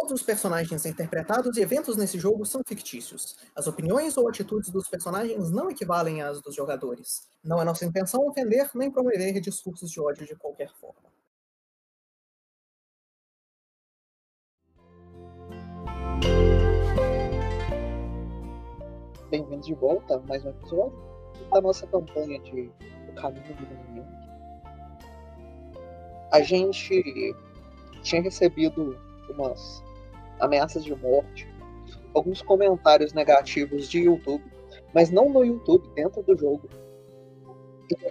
Todos os personagens interpretados e eventos nesse jogo são fictícios. As opiniões ou atitudes dos personagens não equivalem às dos jogadores. Não é nossa intenção ofender nem promover discursos de ódio de qualquer forma. Bem-vindos de volta a mais um episódio da nossa campanha de O Caminho do Domínio. A gente tinha recebido umas ameaças de morte, alguns comentários negativos de YouTube, mas não no YouTube, dentro do jogo.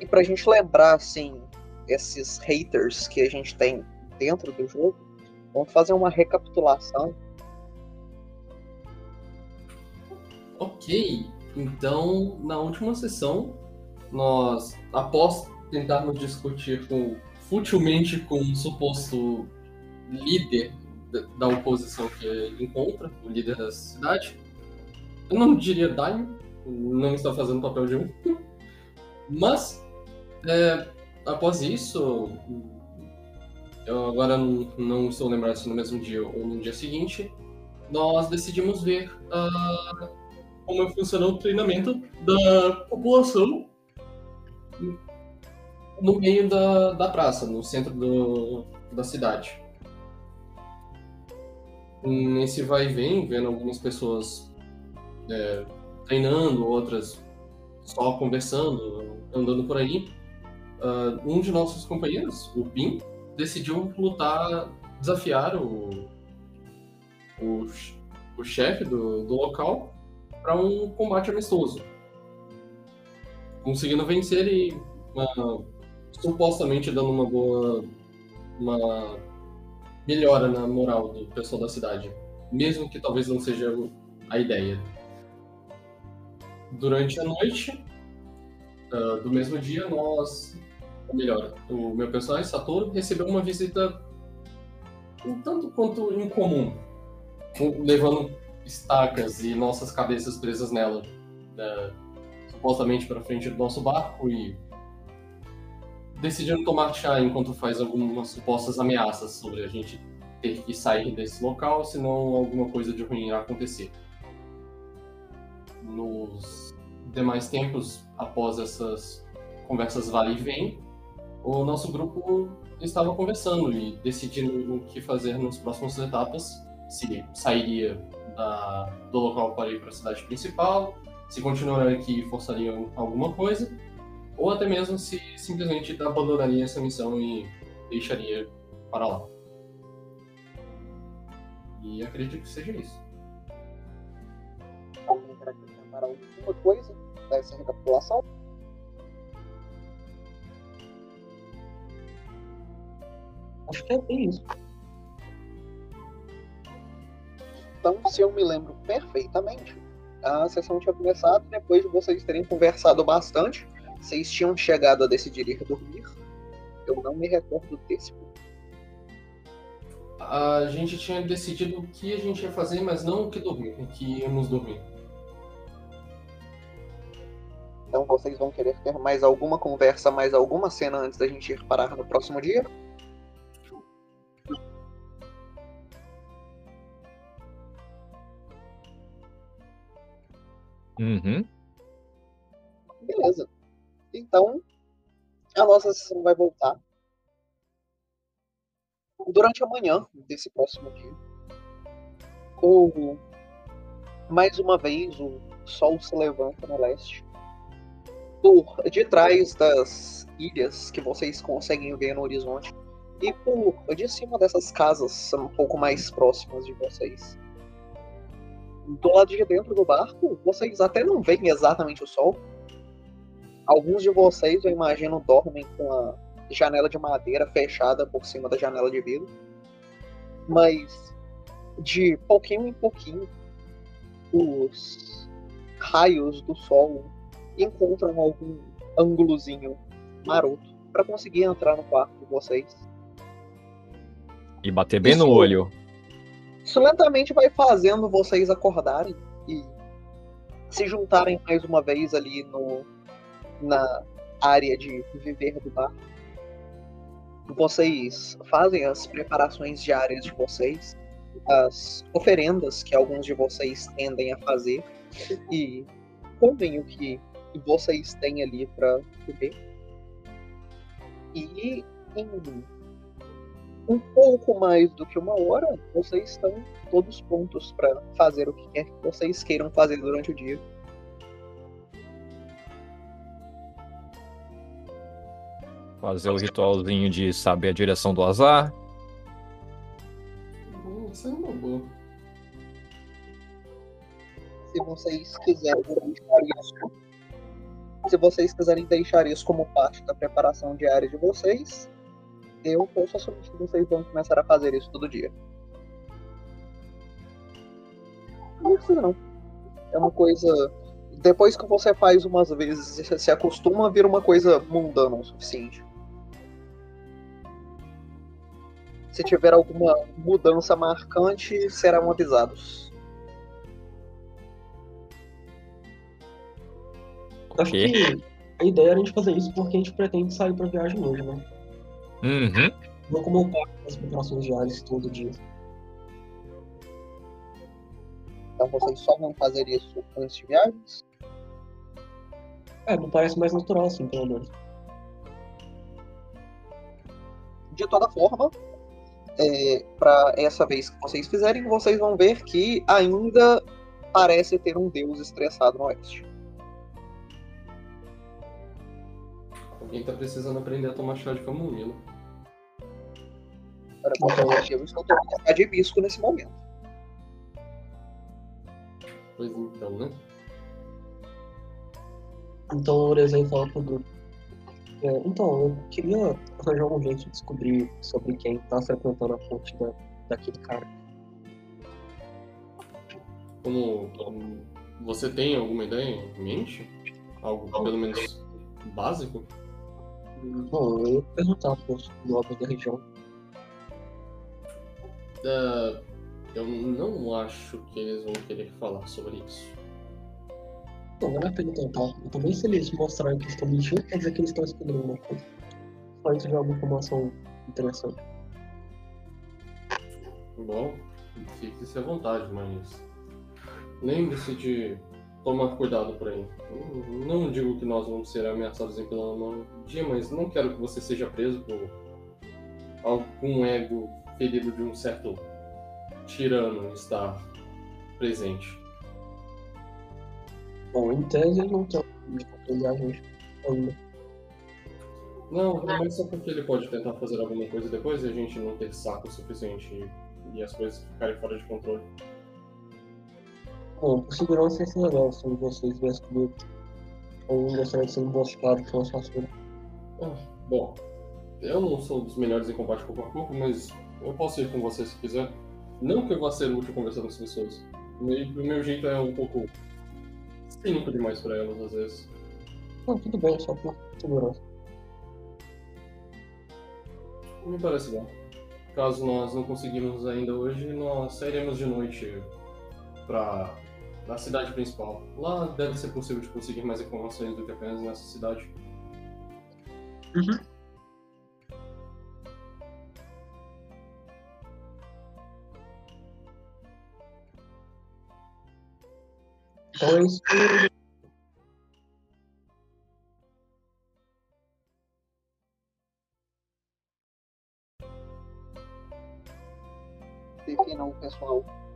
E, pra gente lembrar, assim, esses haters que a gente tem dentro do jogo, vamos fazer uma recapitulação. Ok, então na última sessão, nós, após tentarmos discutir com, futilmente com um suposto líder da oposição que encontra, o líder da cidade. Eu não diria Daimyo, não está fazendo papel de um. Mas, é, após isso, eu agora não, não, estou lembrado se no mesmo dia ou no dia seguinte, nós decidimos ver uh, como funcionou o treinamento da população no meio da, da praça, no centro do, da cidade nesse vai e vem, vendo algumas pessoas é, treinando, outras só conversando, andando por aí, uh, um de nossos companheiros, o Pim, decidiu lutar, desafiar o, o, o chefe do, do local para um combate amistoso. Conseguindo vencer e uh, supostamente dando uma boa uma melhora na moral do pessoal da cidade, mesmo que talvez não seja a ideia. Durante a noite uh, do mesmo dia, nós, melhor, o meu personagem Satoru recebeu uma visita um tanto quanto incomum, levando estacas e nossas cabeças presas nela, uh, supostamente para frente do nosso barco e decidindo tomar chá enquanto faz algumas supostas ameaças sobre a gente ter que sair desse local, senão alguma coisa de ruim irá acontecer. Nos demais tempos, após essas conversas vale e vem, o nosso grupo estava conversando e decidindo o que fazer nas próximas etapas, se sairia da, do local para ir para a cidade principal, se continuaria aqui forçaria alguma coisa, ou até mesmo se simplesmente abandonaria essa missão e deixaria para lá. E acredito que seja isso. Alguém quer acrescentar alguma coisa dessa recapitulação? Acho que é isso. Então, se eu me lembro perfeitamente, a sessão tinha começado depois de vocês terem conversado bastante vocês tinham chegado a decidir ir dormir? Eu não me recordo desse ponto. A gente tinha decidido o que a gente ia fazer, mas não o que dormir, o que íamos dormir. Então vocês vão querer ter mais alguma conversa, mais alguma cena antes da gente ir parar no próximo dia? Uhum. Beleza. Então, a nossa sessão vai voltar durante a manhã desse próximo dia. O, mais uma vez o sol se levanta no leste. Por detrás das ilhas que vocês conseguem ver no horizonte. E por de cima dessas casas um pouco mais próximas de vocês. Do lado de dentro do barco, vocês até não veem exatamente o sol, Alguns de vocês, eu imagino, dormem com a janela de madeira fechada por cima da janela de vidro. Mas de pouquinho em pouquinho, os raios do sol encontram algum ângulozinho maroto para conseguir entrar no quarto de vocês. E bater bem isso, no olho. Isso lentamente vai fazendo vocês acordarem e se juntarem mais uma vez ali no na área de viver do bar. Vocês fazem as preparações diárias de vocês, as oferendas que alguns de vocês tendem a fazer e comem o que vocês têm ali para beber. E em um pouco mais do que uma hora, vocês estão todos prontos para fazer o que quer que vocês queiram fazer durante o dia. Fazer o ritualzinho de saber a direção do azar. Hum, Isso é uma boa. Se vocês quiserem deixar isso, se vocês quiserem deixar isso como parte da preparação diária de vocês, eu posso assumir que vocês vão começar a fazer isso todo dia. Não precisa não. É uma coisa. Depois que você faz umas vezes e se acostuma, vira uma coisa mundana o suficiente. Se tiver alguma mudança marcante, serão avisados. Acho Ok. que a ideia era a gente fazer isso porque a gente pretende sair pra viagem hoje, né? Uhum. Não como eu pago as preparações diárias todo dia. Então vocês só vão fazer isso antes de viagens? É, me parece mais natural assim, pelo menos. De toda forma, é, para essa vez que vocês fizerem, vocês vão ver que ainda parece ter um deus estressado no oeste. Alguém tá precisando aprender a tomar chá de camomila. Para vocês, eu estou tomando chá de hibisco nesse momento. Pois então, né? Então o Orezei fala pro grupo. É, então, eu queria arranjar algum jeito de descobrir sobre quem tá frequentando a fonte da, daquele cara. Como, como você tem alguma ideia em mente? Algo pelo menos básico? Bom, eu ia perguntar pros nobres da região. Ah, eu não acho que eles vão querer falar sobre isso. Não, vale a pena tentar. Eu tô bem feliz de mostrar que estão mentindo, quer dizer que eles estão escondendo alguma coisa. Só isso já é uma informação interessante. Bom, fique-se à vontade, mas lembre-se de tomar cuidado por aí. Não- Não digo que nós vamos ser ameaçados em pleno dia, mas não quero que você seja preso por algum ego ferido de um certo tirano estar presente. Bom, em tese eles não estão gente ainda. Não, mas só porque ele pode tentar fazer alguma coisa depois e a gente não ter saco suficiente e, e as coisas ficarem fora de controle. Bom, por segurança ia ser legal se vocês viessem comigo. Ou gostaria de ser emboscado com essa assassino. Ah, bom, eu não sou dos melhores em combate corpo a corpo, mas eu posso ir com você se quiser. Não que eu vá ser útil conversando com as pessoas. O o meu jeito é um pouco cínico demais pra elas, às vezes. Não, tudo bem, só por segurança. Me parece bom. Caso nós não conseguirmos ainda hoje, nós sairemos de noite pra na cidade principal. Lá deve ser possível de conseguir mais informações do que apenas nessa cidade. Então é isso. Definam o pessoal.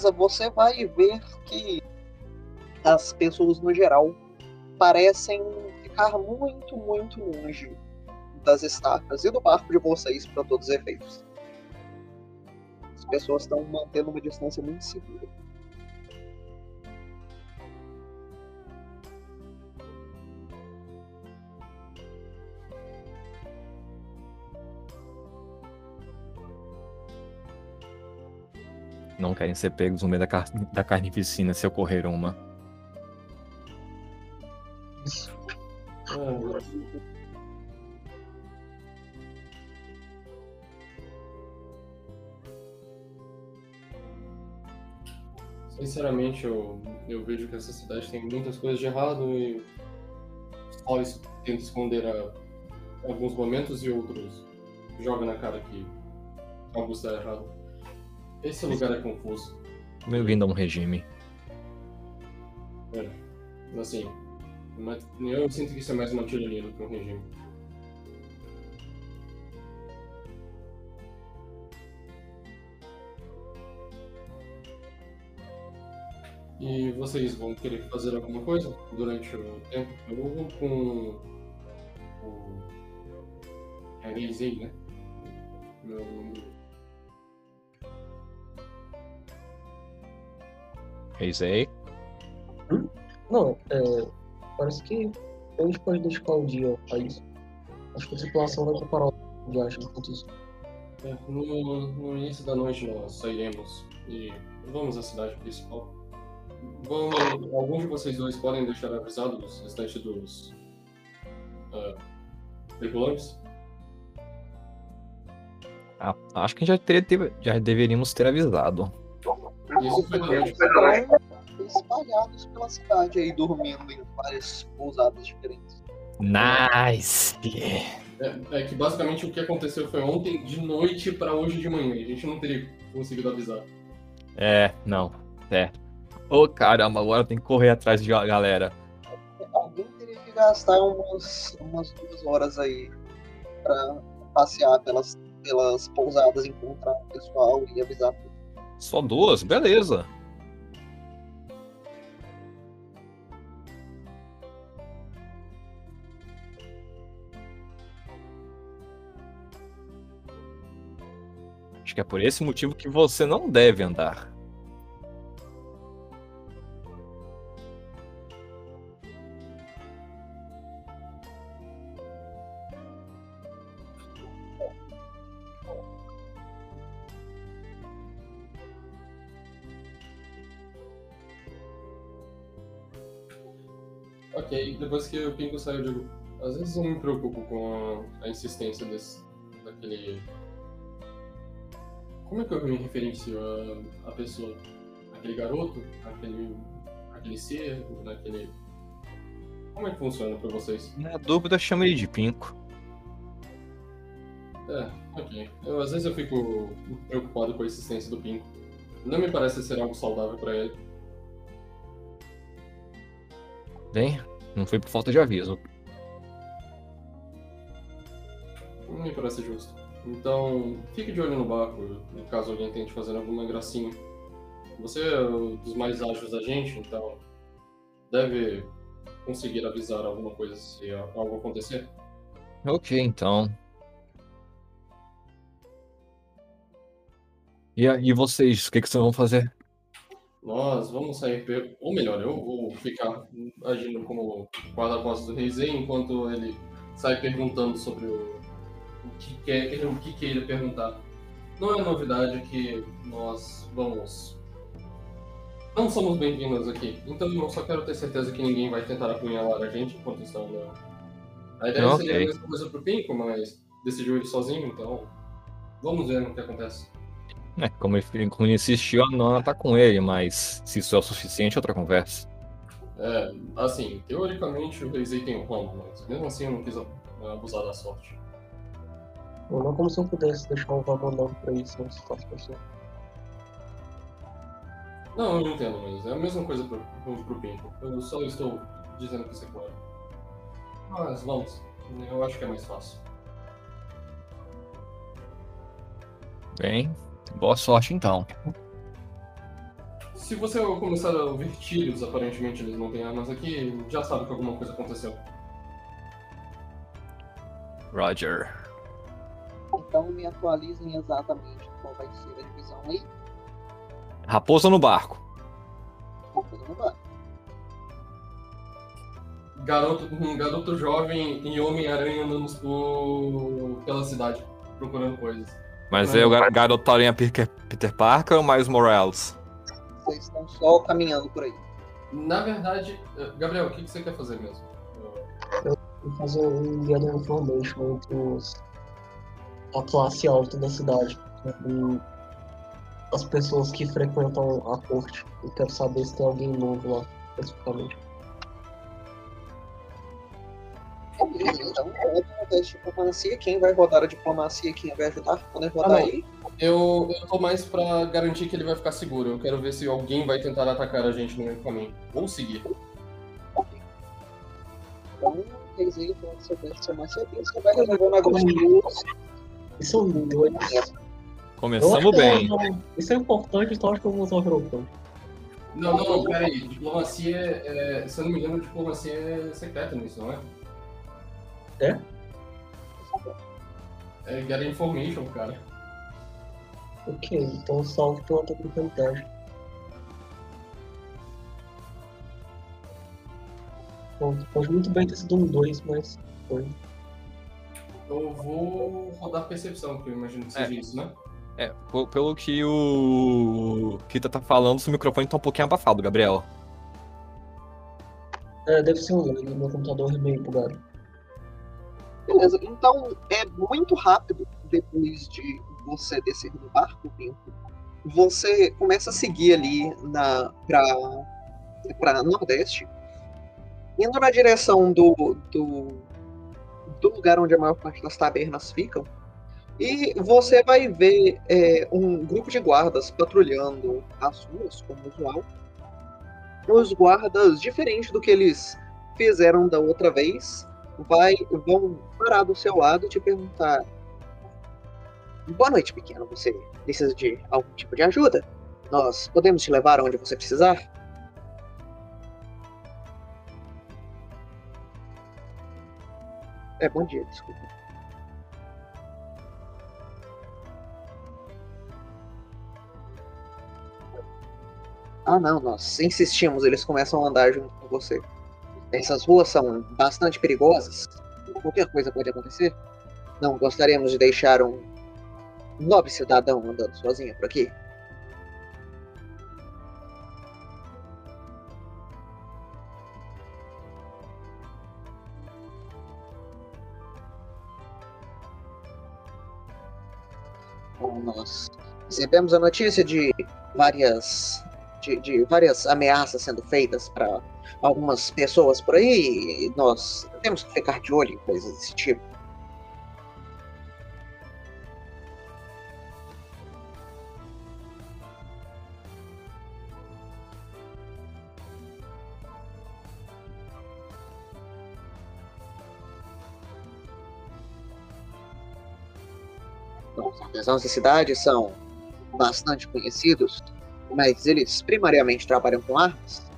Beleza, você vai ver que as pessoas no geral parecem ficar muito, muito longe das estacas e do barco de vocês para todos os efeitos. As pessoas estão mantendo uma distância muito segura. Não querem ser pegos no meio da, car da carnificina se ocorrer uma. Isso. Sinceramente, eu, eu vejo que essa cidade tem muitas coisas de errado e só es- tenta esconder a, alguns momentos e outros joga na cara que algo está errado. Esse lugar é confuso. Bem-vindo a um regime. Assim, uma- eu sinto que isso é mais uma tirania do que um regime. E vocês vão querer fazer alguma coisa durante o tempo? Eu vou com o. É Reisei, né? Meu nome. Reisei. Não, é, parece que a gente pode dedicar o dia a isso. Acho que a tripulação vai preparar o viagem enquanto isso. É, no, no início da noite nós sairemos e vamos à cidade principal. Vão, alguns de vocês dois podem deixar avisados os restantes dos ah, tripulantes? Ah, acho que já, teria, ter- já deveríamos ter avisado. Isso foi espalhados pela cidade aí, dormindo em várias pousadas diferentes. Nice! É, é que basicamente o que aconteceu foi ontem de noite pra hoje de manhã. A gente não teria conseguido avisar. É, não. É. Ô caramba, agora tem que correr atrás de ga- galera. Alguém teria que gastar umas, umas duas horas aí pra passear pelas, pelas pousadas, encontrar o pessoal e avisar. Só duas? Beleza. Acho que é por esse motivo que você não deve andar. Ok, depois que o Pingo saiu, eu digo, às vezes eu me preocupo com a, a insistência desse, daquele... Como é que eu me referencio a, a pessoa? Aquele garoto? Aquele, aquele ser? Aquele... Como é que funciona pra vocês? Na dúvida, chama ele de Pinco. É, ok. Eu, às vezes eu fico preocupado com a existência do Pingo. Não me parece ser algo saudável pra ele. Bem, não foi por falta de aviso. Não me parece justo. Então, fique de olho no barco, no caso alguém tente fazer alguma gracinha. Você é um dos mais ágeis da gente, então deve conseguir avisar alguma coisa se algo acontecer. Ok, então. E, a- e vocês, o que, que vocês vão fazer? Nós vamos sair, ou melhor, eu vou ficar agindo como guarda-costas do Reisei enquanto ele sai perguntando sobre o, o que quer, o que queira perguntar. Não é novidade que nós vamos. Não somos bem-vindos aqui, então eu só quero ter certeza que ninguém vai tentar apunhalar a gente enquanto estão na. A ideia Ok. seria a mesma coisa pro Pinko, mas decidiu ele sozinho, então vamos ver o que acontece. É, como ele, como ele insistiu, a Nona tá com ele, mas se isso é o suficiente, outra conversa. É, assim, teoricamente o Reisei tem o rombo, mas mesmo assim eu não quis abusar da sorte. Bom, não como se eu pudesse deixar o Vamon andando por aí sem citar as pessoas. Não, eu entendo, mas é a mesma coisa pro, pro, pro Pinko. Eu só estou dizendo que isso é claro. Mas vamos, eu acho que é mais fácil. Bem, boa sorte então. Se você começar a ouvir tiros, aparentemente eles não têm armas aqui, já sabe que alguma coisa aconteceu. Roger. Então me atualizem exatamente qual vai ser a divisão aí. Raposa no barco. Fazer no bar. Garoto, um garoto jovem e Homem-Aranha andando por- pela cidade, procurando coisas. Mas é o gar- garoto Aranha Peter, Peter Parker ou mais Morales? Vocês estão só caminhando por aí. Na verdade, eh, Gabriel, o que você quer fazer mesmo? Vou fazer um gather information entre os, a classe alta da cidade. E as pessoas que frequentam a corte. Eu quero saber se tem alguém novo lá, especificamente. Beleza, então um teste de diplomacia. Quem vai rodar a diplomacia? Quem vai ajudar? Podem rodar não. aí. Eu, eu tô mais pra garantir que ele vai ficar seguro. Eu quero ver se alguém vai tentar atacar a gente no meio do caminho. Ou seguir. Então, então, seu teste de diplomacia, você vai alguns minutos. Isso é um Começamos bem. não- Isso é importante, então acho que eu vou usar o Hero Não, não, não, peraí. Diplomacia é. Se eu não me engano, diplomacia é secreta nisso, não é? É? É Get Information, cara. Ok, então salvo pela tecnicalidade. Bom, pode muito bem ter sido um 2, mas foi. Eu vou rodar percepção, que eu imagino que seja É. isso, né? É, pelo que o Kita tá falando, seu microfone tá um pouquinho abafado, Gabriel. É, deve ser um meu computador é meio bugado. Beleza, então é muito rápido depois de você descer do barco. Você começa a seguir ali na, pra, pra Nordeste, indo na direção do, do, do lugar onde a maior parte das tabernas ficam. E você vai ver é, um grupo de guardas patrulhando as ruas, como usual. Os guardas, diferente do que eles fizeram da outra vez, vai, vão parar do seu lado e te perguntar: Boa noite, pequeno. Você precisa de algum tipo de ajuda? Nós podemos te levar aonde você precisar? É, bom dia, desculpa. Ah, não, nós insistimos, eles começam a andar junto com você. Essas ruas são bastante perigosas. Qualquer coisa pode acontecer. Não gostaríamos de deixar um nobre cidadão andando sozinho por aqui. Bom, nós recebemos a notícia de várias de, de várias ameaças sendo feitas para algumas pessoas por aí. Nós temos que ficar de olho em coisas desse tipo. Bom, os artesãos da cidade são bastante conhecidos, mas eles primariamente trabalham com armas.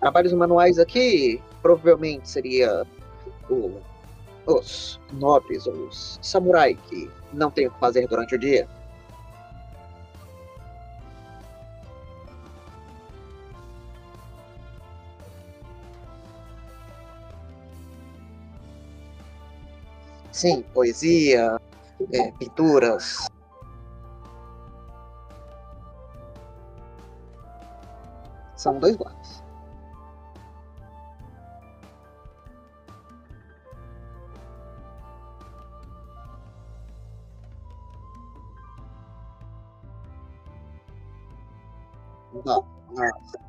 Trabalhos manuais aqui provavelmente seria o- os nobres ou os samurai que não têm o que fazer durante o dia. Sim, poesia, é, pinturas. São dois guardas. Não, não. Ah,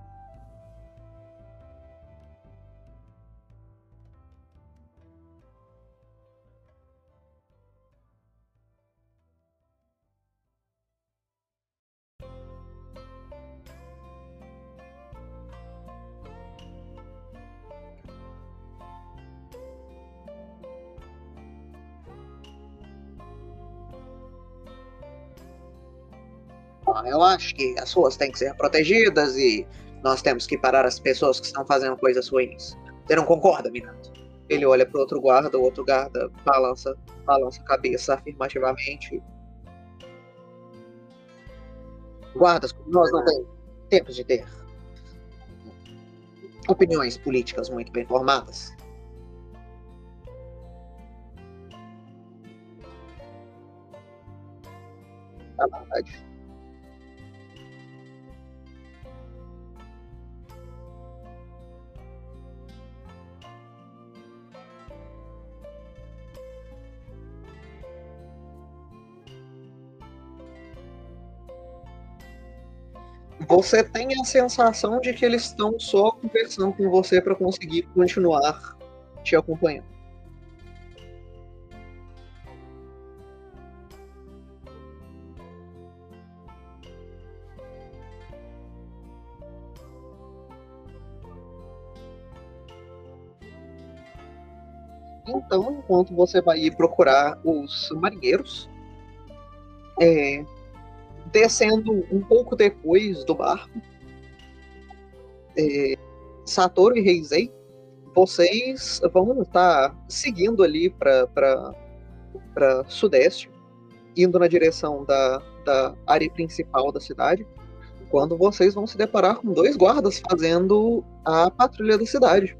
Eu acho que as ruas têm que ser protegidas e nós temos que parar as pessoas que estão fazendo coisas ruins. Você não concorda, Minato? Ele olha pro outro guarda, o outro guarda balança, balança a cabeça afirmativamente. Guardas, nós não temos tempo de ter opiniões políticas muito bem formadas. À vontade. Você tem a sensação de que eles estão só conversando com você para conseguir continuar te acompanhando. Então, enquanto você vai procurar os marinheiros, é, descendo um pouco depois do barco, é, Satoru e Reizei, vocês vão estar seguindo ali para sudeste, indo na direção da, da área principal da cidade, quando vocês vão se deparar com dois guardas fazendo a patrulha da cidade.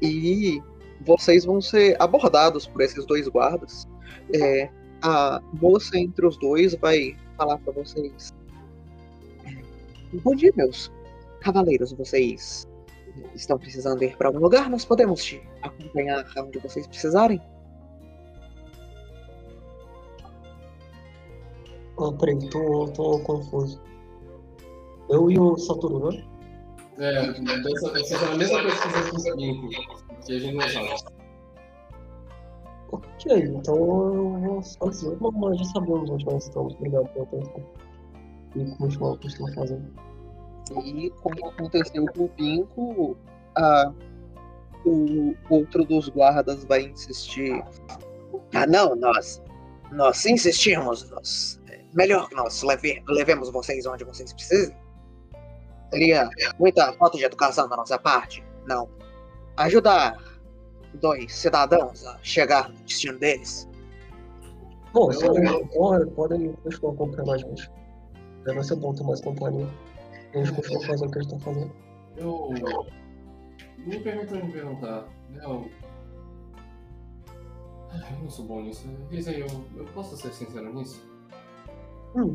E vocês vão ser abordados por esses dois guardas. É, a moça entre os dois vai falar para vocês. Bom dia, meus cavaleiros. Vocês estão precisando ir para algum lugar? Nós podemos te acompanhar onde vocês precisarem. Ah, peraí, tô, tô confuso. Eu e o Saturno, né? É, dessa, dessa é a mesma coisa que fiz comigo, que a gente não sabe. Então eu vou fazer. Bom, nós já sabemos onde nós estamos. Obrigado pela atenção. E continuar o que estão fazendo. E como aconteceu com o Pinco, a, o outro dos guardas vai insistir. Ah, não, nós. Nós insistimos. Nós, é melhor que nós leve, levemos vocês onde vocês precisem. Seria muita falta de educação da nossa parte. Não. Ajudar dois cidadãos a chegar no destino deles. Bom, se podem, podem continuar acompanhando a gente. Já vai ser bom ter mais companhia. A gente continua fazendo o que a gente tá fazendo. Eu. Me permita me perguntar. Eu. Eu não sou bom nisso. Diz aí, eu, eu posso ser sincero nisso? Hum.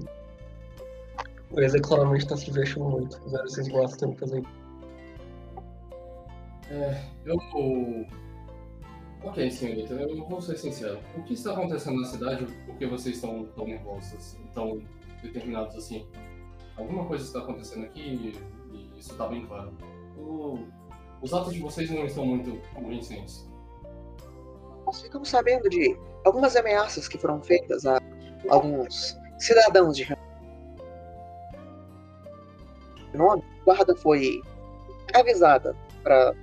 O Eze claramente tá se divertindo muito. Esses gostam de fazer. É, eu Ok, senhorita, eu vou ser sincero. O que está acontecendo na cidade? Por que vocês estão tão nervosos, tão determinados assim? Alguma coisa está acontecendo aqui e isso está bem claro. O... Os atos de vocês não estão muito convincentes. Nós ficamos sabendo de algumas ameaças que foram feitas a alguns cidadãos de nome. Guarda foi avisada para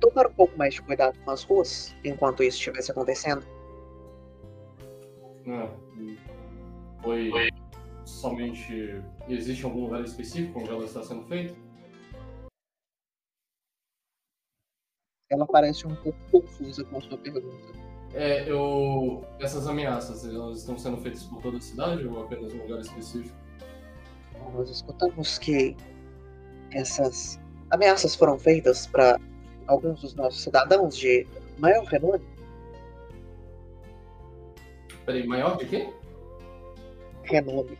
tomar um pouco mais de cuidado com as ruas enquanto isso estivesse acontecendo. Ah, foi somente. Existe algum lugar específico onde ela está sendo feita? Ela parece um pouco confusa com a sua pergunta. É, eu. Essas ameaças, elas estão sendo feitas por toda a cidade ou apenas um lugar específico? Nós escutamos que essas ameaças foram feitas para alguns dos nossos cidadãos de maior renome. Peraí, maior de quê? Renome.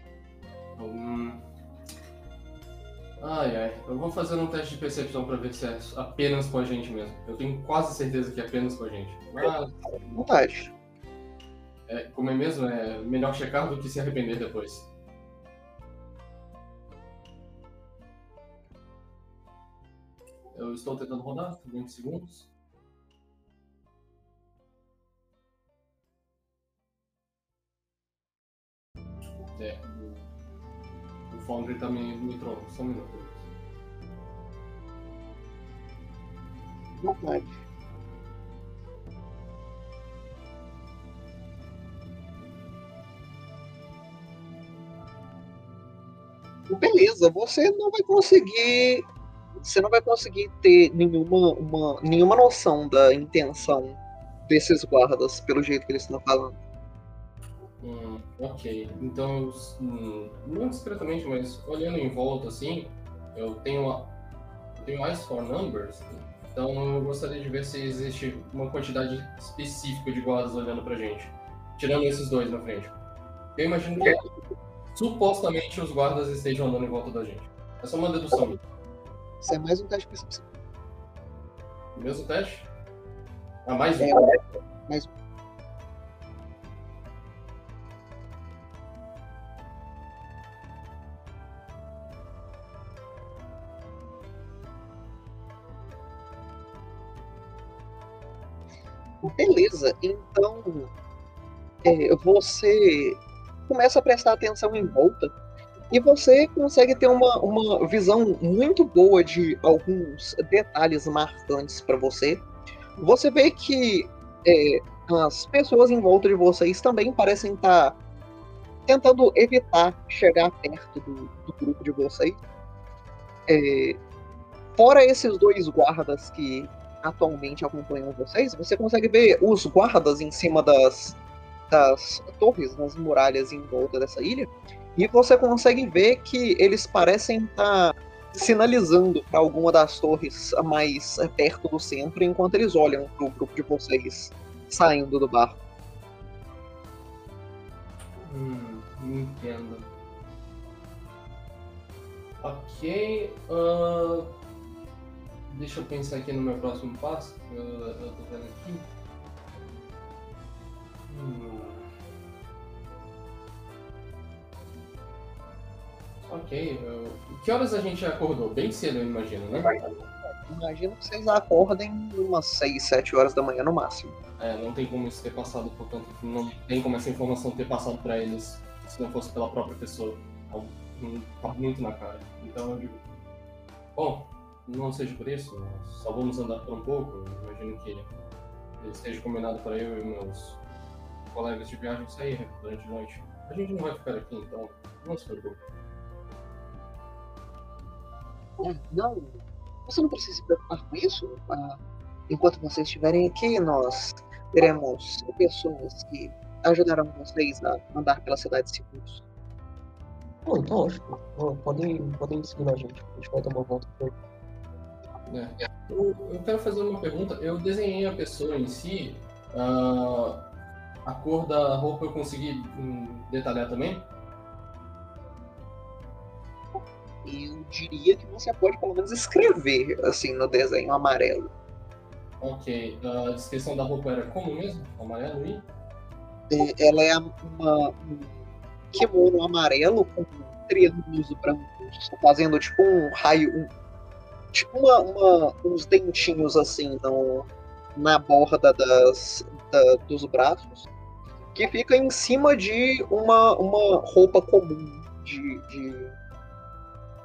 Hum... Ai, ai. Eu vou fazer um teste de percepção pra ver se é apenas com a gente mesmo. Eu tenho quase certeza que é apenas com a gente. Mas. Vontade. É, como é mesmo, é melhor checar do que se arrepender depois. Eu estou tentando rodar, 20 segundos. É, o, o Foundry tá me, trocando, só um minuto. Vontade. Beleza, você não vai conseguir você não vai conseguir ter nenhuma, uma, nenhuma noção da intenção desses guardas, pelo jeito que eles estão falando. Hum, ok. Então, hum, não discretamente, mas olhando em volta assim, eu tenho, a, eu tenho eyes for numbers. Então eu gostaria de ver se existe uma quantidade específica de guardas olhando pra gente. Tirando esses dois na frente. Eu imagino que supostamente os guardas estejam andando em volta da gente. Essa é uma dedução minha. Isso é mais um teste de percepção. Mesmo teste? Ah, mais um. É, mais um. Beleza, então é, você começa a prestar atenção em volta e você consegue ter uma, uma visão muito boa de alguns detalhes marcantes para você. Você vê que é, as pessoas em volta de vocês também parecem estar tá tentando evitar chegar perto do, do grupo de vocês. É, fora esses dois guardas que atualmente acompanham vocês, você consegue ver os guardas em cima das, das torres, nas muralhas em volta dessa ilha, e você consegue ver que eles parecem estar tá sinalizando para alguma das torres mais perto do centro, enquanto eles olham para o grupo de vocês saindo do barco. Hum, entendo. Ok. Uh, deixa eu pensar aqui no meu próximo passo. Eu, eu tô vendo aqui. Hum. Ok. Eu... Que horas a gente acordou? Bem cedo, eu imagino, né? Imagino que vocês acordem umas 6, 7 horas da manhã no máximo. É, não tem como isso ter passado, portanto, não tem como essa informação ter passado para eles se não fosse pela própria pessoa. Tá muito na cara. Então eu digo. Bom, não seja por isso, só vamos andar por um pouco. Imagino que esteja combinado para eu e meus colegas de viagem sair durante a noite. A gente não vai ficar aqui, então não se preocupe. É, não, você não precisa se preocupar com isso. Ah, enquanto vocês estiverem aqui, nós teremos pessoas que ajudarão vocês a andar pela cidade seguros. Pô, então ótimo. Podem, podem seguir a gente. A gente vai dar uma volta por é. Eu, eu, quero fazer uma pergunta. Eu desenhei a pessoa em si. Uh, a cor da roupa eu consegui um, detalhar também? Eu diria que você pode pelo menos escrever assim no desenho amarelo. Ok. A descrição da roupa era como mesmo? Amarelo e? É, ela é uma, um kimono amarelo com triângulos brancos, fazendo tipo um raio, um, tipo uma, uma, uns dentinhos assim no, na borda das, da, dos braços, que fica em cima de uma, uma roupa comum de, de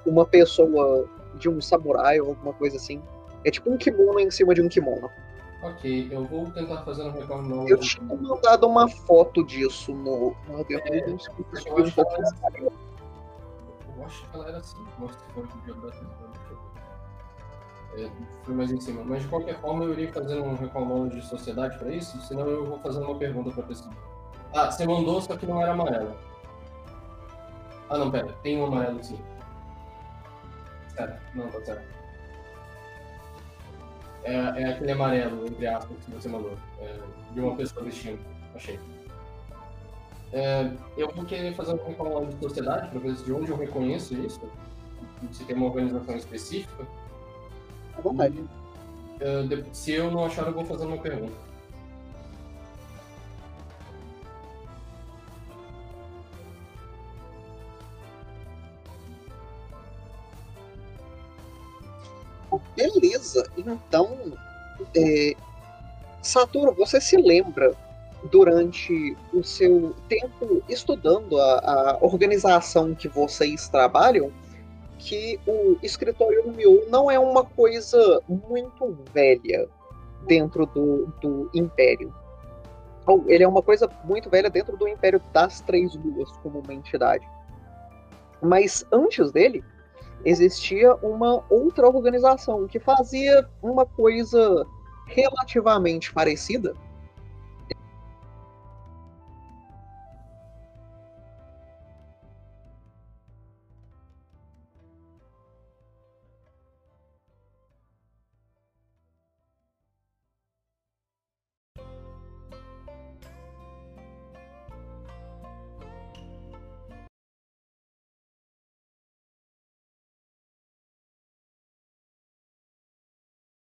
uma pessoa, de um samurai ou alguma coisa assim. É tipo um kimono em cima de um kimono. Ok, eu vou tentar fazer um retorno. Eu tinha mandado uma foto disso no, no é, eu, eu, acho eu acho que ela era assim, mostra foi é, mais em cima. Mas de qualquer forma, eu iria fazer um reclamão de sociedade para isso, senão eu vou fazer uma pergunta para pessoa. Ah, você mandou, só que não era amarelo. Ah, não, pera, tem um amarelo sim. Certo, não, tá certo. É, é aquele amarelo, entre aspas, que você mandou. É, de uma pessoa vestindo. Achei. É, eu vou querer fazer um reclamão de sociedade para ver de onde eu reconheço isso. Se tem uma organização específica à vontade. Uh, se eu não achar, eu vou fazer uma pergunta. Beleza, então, é, Saturno, você se lembra durante o seu tempo estudando a, a organização que vocês trabalham que o escritório Mio não é uma coisa muito velha dentro do, do Império. Ou ele é uma coisa muito velha dentro do Império das Três Luas, como uma entidade. Mas antes dele, existia uma outra organização que fazia uma coisa relativamente parecida.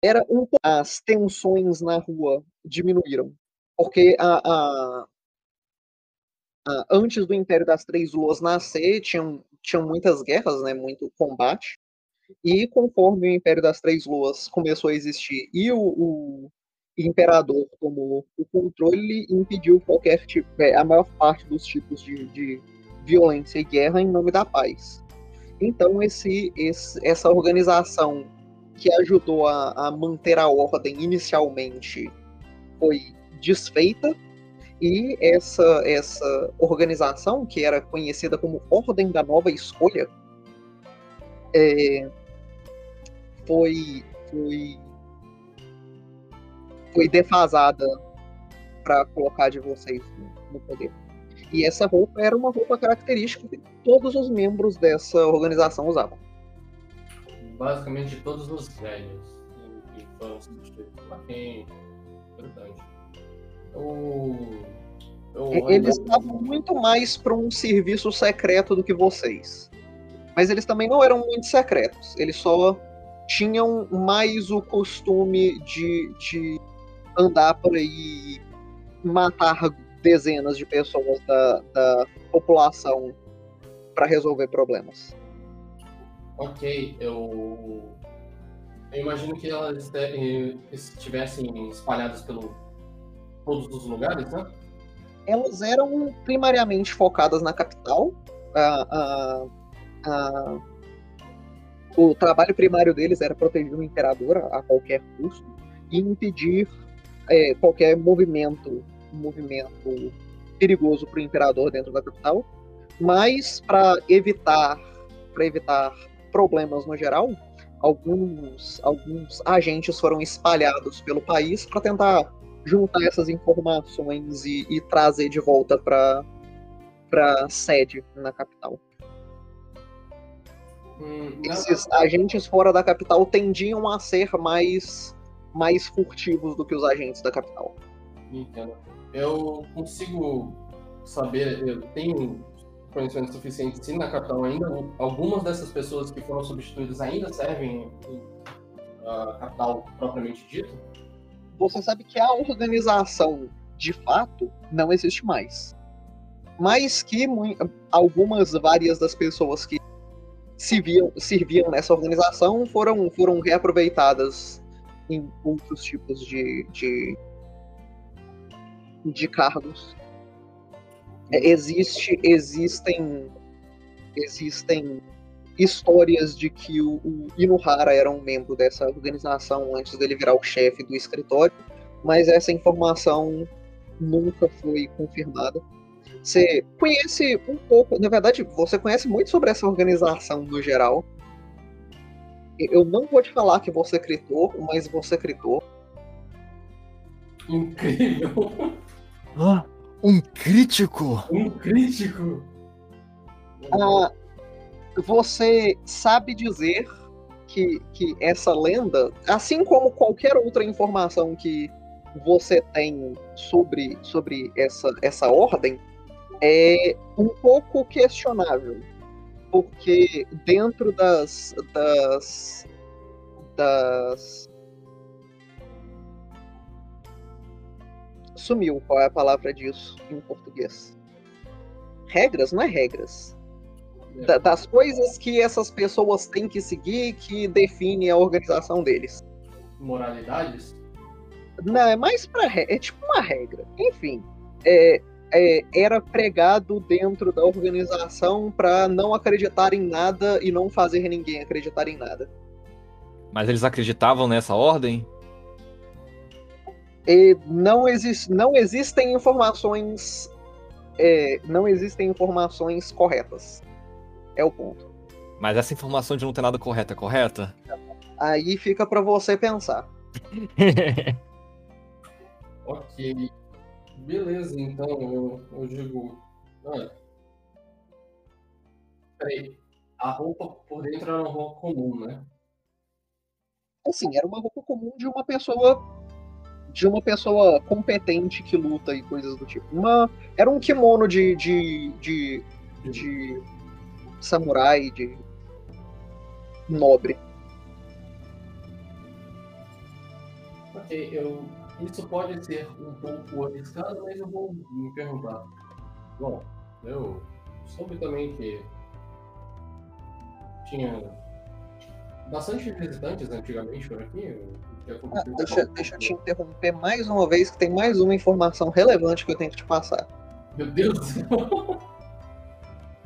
Era um as tensões na rua diminuíram porque a, a- a- antes do Império das Três Luas nascer tinham, tinham muitas guerras né muito combate e conforme o Império das Três Luas começou a existir e o, o imperador tomou o controle e impediu qualquer tipo é, a maior parte dos tipos de, de violência e guerra em nome da paz. Então esse, esse essa organização que ajudou a, a manter a ordem inicialmente foi desfeita e essa essa organização que era conhecida como Ordem da Nova Escolha é, foi foi foi defasada para colocar de vocês no, no poder. E essa roupa era uma roupa característica que todos os membros dessa organização usavam. Basicamente todos os velhos que foram substituídos por quem. Importante. Eu. eu Eles estavam muito mais para um serviço secreto do que vocês. Mas eles também não eram muito secretos. Eles só tinham mais o costume de, de andar por aí e matar dezenas de pessoas da, da população para resolver problemas. Ok, eu. Eu imagino que elas este- estivessem espalhadas pelo todos os lugares, né? Elas eram primariamente focadas na capital. O trabalho primário deles era proteger o imperador a qualquer custo e impedir é, qualquer movimento, movimento perigoso para o imperador dentro da capital. Mas para evitar, para evitar problemas no geral, alguns, alguns agentes foram espalhados pelo país para tentar juntar essas informações e, e trazer de volta para para sede na capital. Hum, Esses agentes fora da capital tendiam a ser mais mais furtivos do que os agentes da capital. Entendo. Eu consigo saber, eu tenho conhecimento suficiente sim na capital ainda. Algumas dessas pessoas que foram substituídas ainda servem a capital propriamente dito. Você sabe que a organização, de fato, não existe mais. Mas que algumas, várias das pessoas que serviam, serviam nessa organização foram, foram reaproveitadas em outros tipos de, de, de cargos. É, existe, existem, existem histórias de que o, o Inuhara era um membro dessa organização antes dele virar o chefe do escritório, mas essa informação nunca foi confirmada. Você conhece um pouco, na verdade, você conhece muito sobre essa organização no geral. Eu não vou te falar que você critou, mas você critou. Incrível! Ah, um crítico! Um crítico! Ah, você sabe dizer que, que essa lenda, assim como qualquer outra informação que você tem sobre, sobre essa, essa ordem, é um pouco questionável. Porque dentro das. das. das. Sumiu qual é a palavra disso em português. Regras? Não é regras da- das coisas que essas pessoas têm que seguir que define a organização deles. Moralidades? Não, é mais pra. re- É tipo uma regra. Enfim, é, é, era pregado dentro da organização para não acreditar em nada e não fazer ninguém acreditar em nada. Mas eles acreditavam nessa ordem? E não, exis, não existem informações. é, não existem informações corretas. É o ponto. Mas essa informação de não ter nada correto é correta? Aí fica pra você pensar. Ok. Beleza, então eu, eu digo. Ah, peraí. A roupa por dentro era uma roupa comum, né? Assim, era uma roupa comum de uma pessoa. De uma pessoa competente que luta e coisas do tipo. Uma, era um kimono de, de, de, de samurai, de nobre. Ok, eu. Isso pode ser um pouco arriscado, mas eu vou me perguntar. Bom, eu soube também que tinha bastante visitantes antigamente por aqui. Que Ah, deixa, deixa eu te interromper mais uma vez, que tem mais uma informação relevante que eu tenho que te passar. Meu Deus do céu!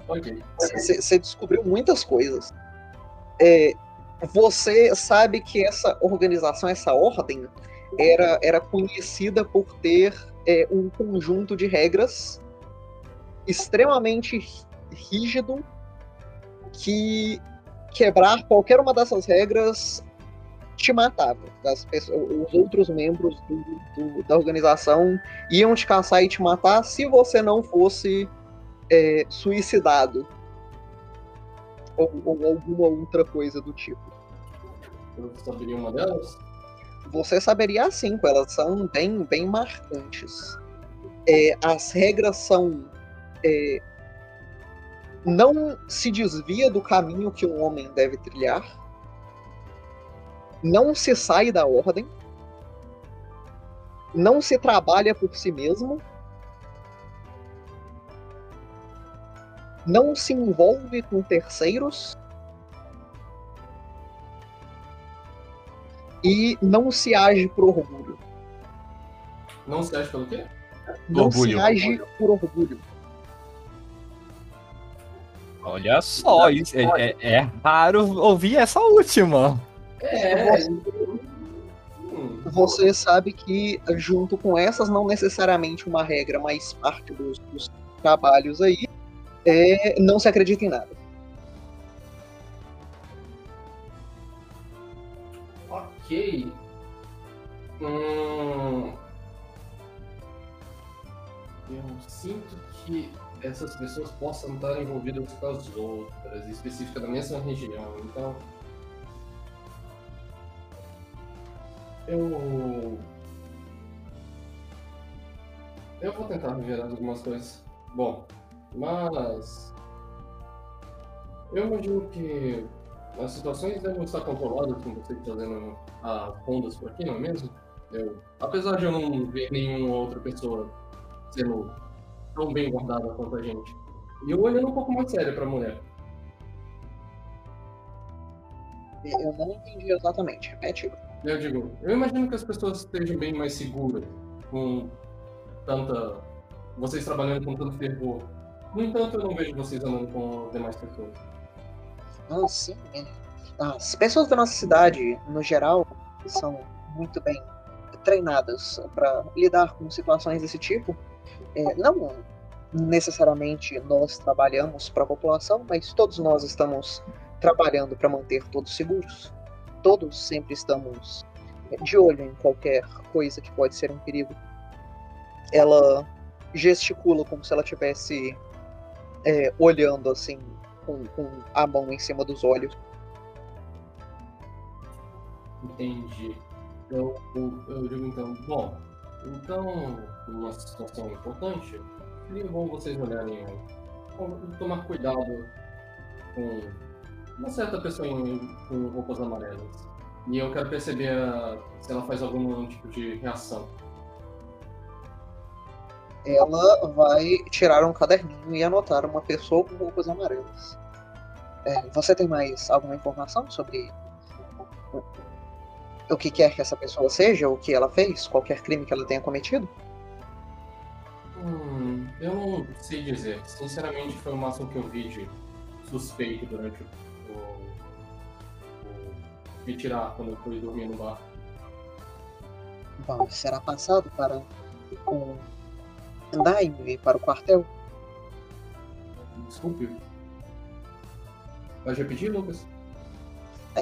ok. Você descobriu muitas coisas. É, você sabe que essa organização, essa ordem, era, era conhecida por ter é, um conjunto de regras extremamente rí- rígido que quebrar qualquer uma dessas regras te matava. As pessoas, os outros membros do- do- da organização iam te caçar e te matar se você não fosse é, suicidado ou, ou alguma outra coisa do tipo. Eu saberia uma delas? Você saberia as cinco, elas são bem, bem marcantes. É, as regras são. é, não se desvia do caminho que um homem deve trilhar. Não se sai da ordem. Não se trabalha por si mesmo. Não se envolve com terceiros. E não se age por orgulho. Não se acha pelo quê? Não Orgulho. se age por orgulho. Olha só, isso é, é- é raro ouvir essa última. É. Hum, Você sabe que, junto com essas, não necessariamente uma regra, mas parte dos, dos trabalhos aí, é não se acredita em nada. ok. Hum, eu sinto que essas pessoas possam estar envolvidas com as outras, específica da mesma região. Então. Eu. Eu vou tentar revelar algumas coisas. Bom, mas. Eu imagino que as situações devem estar controladas com vocês fazendo as rondas por aqui, não é mesmo? Eu, apesar de eu não ver nenhuma outra pessoa sendo tão bem guardada quanto a gente. E eu olhando um pouco mais sério pra mulher. Eu não entendi exatamente. Repete. Eu digo, eu imagino que as pessoas estejam bem mais seguras com tanta. vocês trabalhando com tanto fervor. No entanto, eu não vejo vocês andando com demais pessoas. Ah, sim. é. As pessoas da nossa cidade, no geral, são muito bem treinadas para lidar com situações desse tipo. É, não necessariamente nós trabalhamos para a população, mas todos nós estamos trabalhando para manter todos seguros. Todos sempre estamos de olho em qualquer coisa que pode ser um perigo. Ela gesticula como se ela tivesse é, olhando assim com, com a mão em cima dos olhos. Entendi. Eu, eu, eu digo então, bom, então, numa situação importante, seria bom vocês olharem, tomar cuidado com uma certa pessoa em, com roupas amarelas. E eu quero perceber a- se ela faz algum tipo de reação. Ela vai tirar um caderninho e anotar uma pessoa com roupas amarelas. É, você tem mais alguma informação sobre o, que quer que essa pessoa seja, o que ela fez, qualquer crime que ela tenha cometido? Hum, eu não sei dizer. Sinceramente, foi o máximo que eu vi de suspeito durante o retirar quando eu fui dormir no bar. Bom, será passado para o daime para o quartel. Desculpe. Pode repetir, Lucas?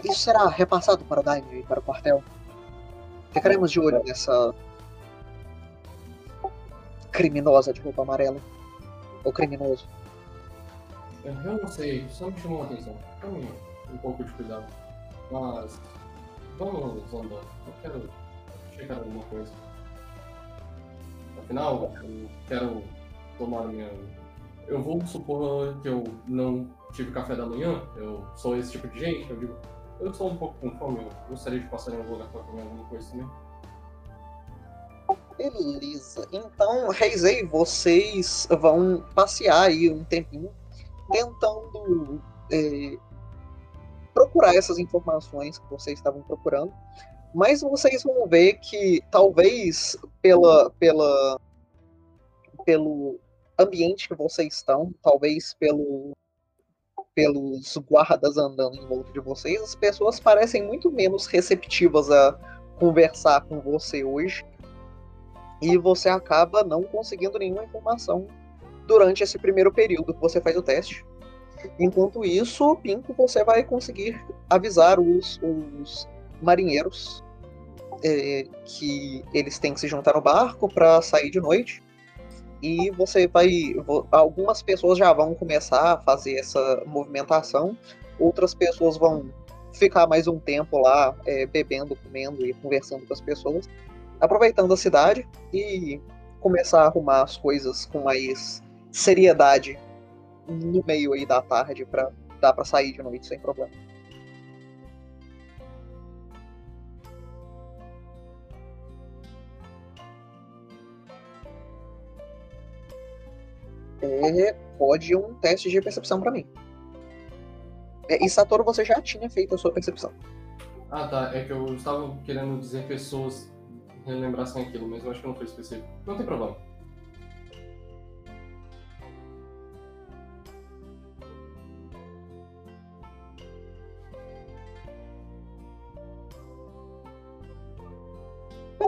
Isso será repassado para o Daimyo e para o quartel. Ficaremos de olho nessa criminosa de roupa amarela. Ou criminoso. Eu não sei, só me chamou a atenção. Tome um pouco de cuidado. Mas vamos andando. Eu quero checar alguma coisa. Afinal, eu quero tomar minha. Eu vou supor que eu não tive café da manhã, eu sou esse tipo de gente, eu digo, eu estou um pouco com fome, eu gostaria de passar em algum lugar para comer alguma coisa também. Beleza. Então, Reisei, vocês vão passear aí um tempinho tentando é, procurar essas informações que vocês estavam procurando. Mas vocês vão ver que talvez pela, pela, pelo ambiente que vocês estão, talvez pelo, pelos guardas andando em volta de vocês, as pessoas parecem muito menos receptivas a conversar com você hoje. E você acaba não conseguindo nenhuma informação durante esse primeiro período que você faz o teste. Enquanto isso, Pinco, você vai conseguir avisar os, os marinheiros é, que eles têm que se juntar no barco para sair de noite. E você vai. Algumas pessoas já vão começar a fazer essa movimentação, outras pessoas vão ficar mais um tempo lá é, bebendo, comendo e conversando com as pessoas, aproveitando a cidade e começar a arrumar as coisas com mais seriedade no meio aí da tarde para dar para sair de noite sem problema. É, pode um teste de percepção para mim. É, e Satoru, você já tinha feito a sua percepção. Ah, tá. É que eu estava querendo dizer pessoas relembrassem aquilo, mas eu acho que não foi específico. Não tem problema.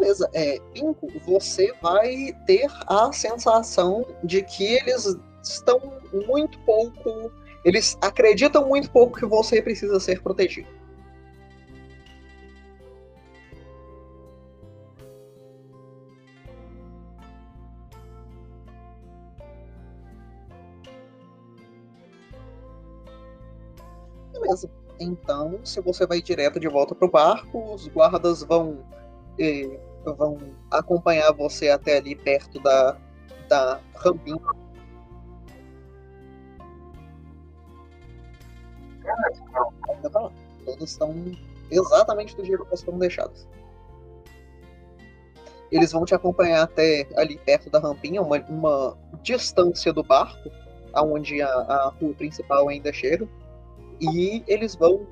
Beleza, é, você vai ter a sensação de que eles estão muito pouco. Eles acreditam muito pouco que você precisa ser protegido. Beleza. Então, se você vai direto de volta pro barco, os guardas vão eh, vão acompanhar você até ali perto da, da rampinha. Todos estão exatamente do jeito que foram deixados. Eles vão te acompanhar até ali perto da rampinha, uma, uma distância do barco, aonde a, a rua principal ainda chega. E eles vão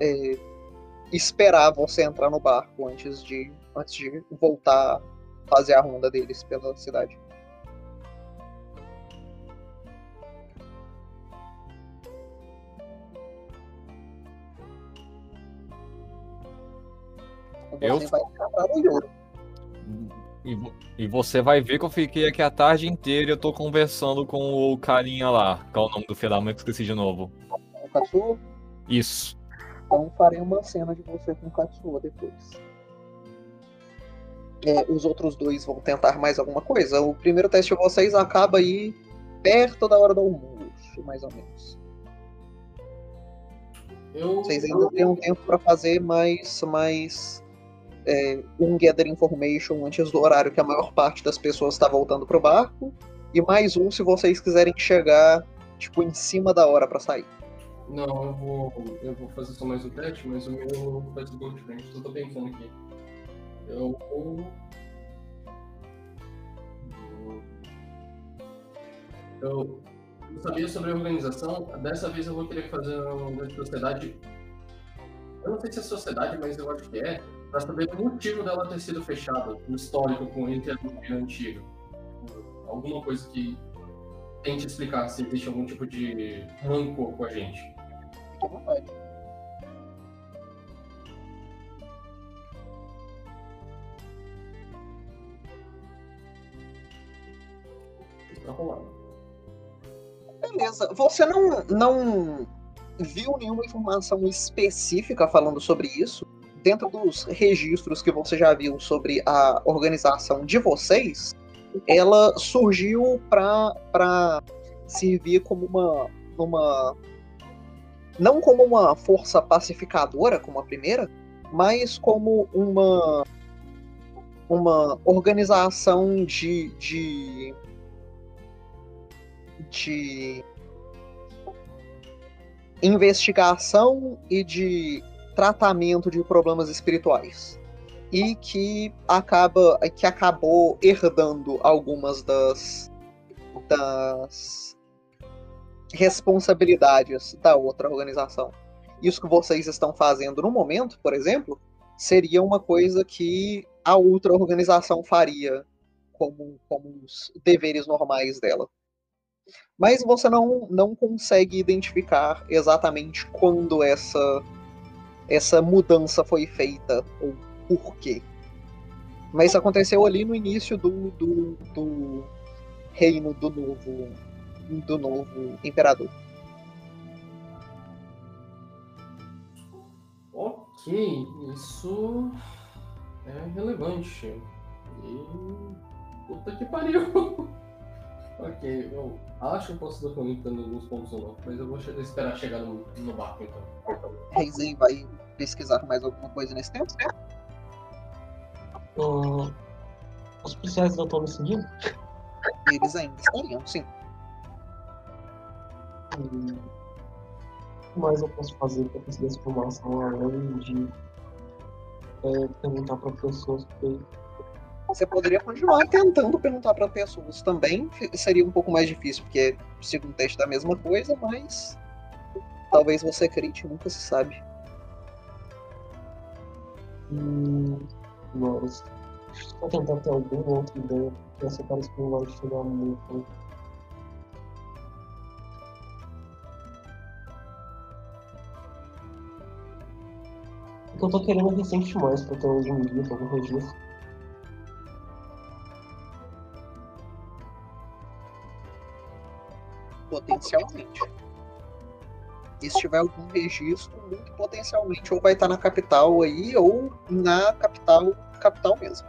é, esperar você entrar no barco antes de, antes de voltar a fazer a ronda deles pela cidade. Eu-. E, e você vai ver que eu fiquei aqui a tarde inteira e eu tô conversando com o carinha lá. Qual é o nome do filho da mãe que eu esqueci de novo? o Katsuo. Isso. Então farei uma cena de você com o Katsuo depois. É, os outros dois vão tentar mais alguma coisa. O primeiro teste de vocês acaba aí perto da hora do almoço, mais ou menos. Eu. Vocês ainda têm um tempo para fazer mais, mais é, um gather information antes do horário que a maior parte das pessoas está voltando pro barco. E mais um se vocês quiserem chegar tipo em cima da hora para sair. Não, eu vou. Eu vou fazer só mais um teste, mas o meu vai ser um pouco diferente. Eu tô pensando aqui. Eu. Eu eu sabia sobre a organização. Dessa vez eu vou querer fazer uma de sociedade. Eu não sei se é sociedade, mas eu acho que é. Pra saber o motivo dela ter sido fechada, o histórico com entre a nova a antiga. Alguma coisa que tente explicar se existe algum tipo de rancor com a gente. Fique tá rolando. Beleza. Você não, não viu nenhuma informação específica falando sobre isso. Dentro dos registros que você já viu sobre a organização de vocês, ela surgiu para servir como uma, uma. Não como uma força pacificadora, como a primeira, mas como uma. Uma organização de, de de investigação e de tratamento de problemas espirituais e que acaba que acabou herdando algumas das das responsabilidades da outra organização. Isso que vocês estão fazendo no momento, por exemplo, seria uma coisa que a outra organização faria como, como os deveres normais dela mas você não, não consegue identificar exatamente quando essa, essa mudança foi feita ou por quê. Mas aconteceu ali no início do, do, do reino do novo, do novo imperador. Ok, isso é relevante. E. Puta que pariu! Ok, eu acho que eu posso estar comentando alguns pontos ou não, mas eu vou esperar chegar no, no barco então. Reizen vai pesquisar mais alguma coisa nesse tempo, certo? Uh, os policiais não estão me seguindo? Eles ainda estariam, sim. Hum, o que mais eu posso fazer para conseguir essa informação além de é, perguntar para pessoas que você poderia continuar tentando perguntar para pessoas também. Seria um pouco mais difícil, porque o segundo teste da mesma coisa, mas talvez você acredite, nunca se sabe. Hum, mas vou tentar ter alguma outra ideia, essa parece que não vai chegar muito. Eu tô querendo é recente mais pra ter um livro, algum registro. Potencialmente. E se tiver algum registro, muito potencialmente, ou vai estar na capital aí, ou na capital, capital mesmo.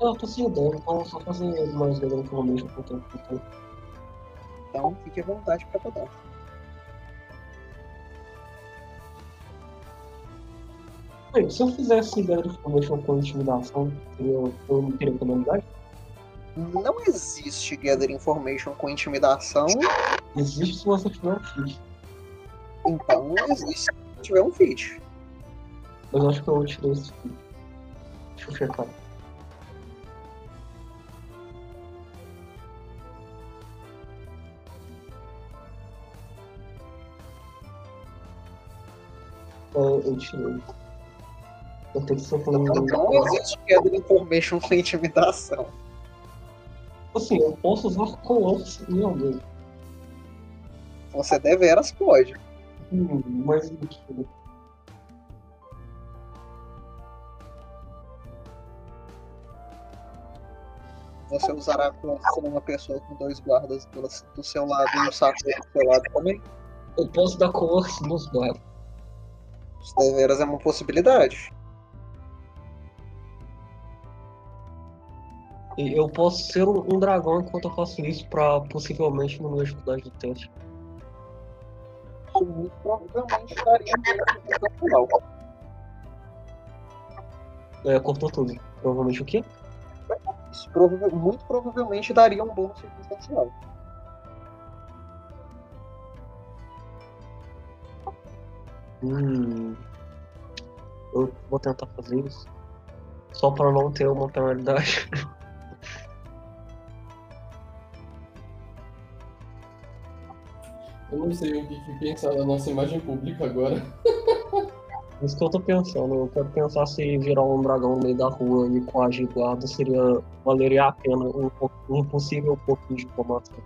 Eu tô sem ideia, então só fazer mais legal information por tempo. Então. então, fique à vontade para. Bem, se eu fizesse ideia de information com intimidação, eu, eu não teria penalidade? Não existe Gather Information com intimidação. Existe se você tiver um feed. Então existe se tiver um feed. Mas eu acho que eu tirei esse feed. Deixa eu checar. É, eu tirei. Eu tenho que ser falando. Não existe Gather Information com intimidação. Assim, eu posso usar Colossus em alguém. Você deveras pode. Hum, mas mentira. Você usará com uma pessoa com dois guardas do seu lado e o saco do seu lado também? Eu posso dar Colossus nos guardas. Isso deveras é uma possibilidade. Eu posso ser um, dragão enquanto eu faço isso pra possivelmente diminuir a dificuldade do teste. Isso muito provavelmente daria um final. É, cortou tudo. Provavelmente o quê? Isso prova muito provavelmente daria um bônus circunstancial. Hum. Eu vou tentar fazer isso. Só para não ter uma penalidade. Eu não sei o que, que pensar da nossa imagem pública agora. Isso que eu tô pensando. Eu quero pensar se virar um dragão no meio da rua e coagir guarda seria. valeria a pena um, um possível pouquinho de diplomacia.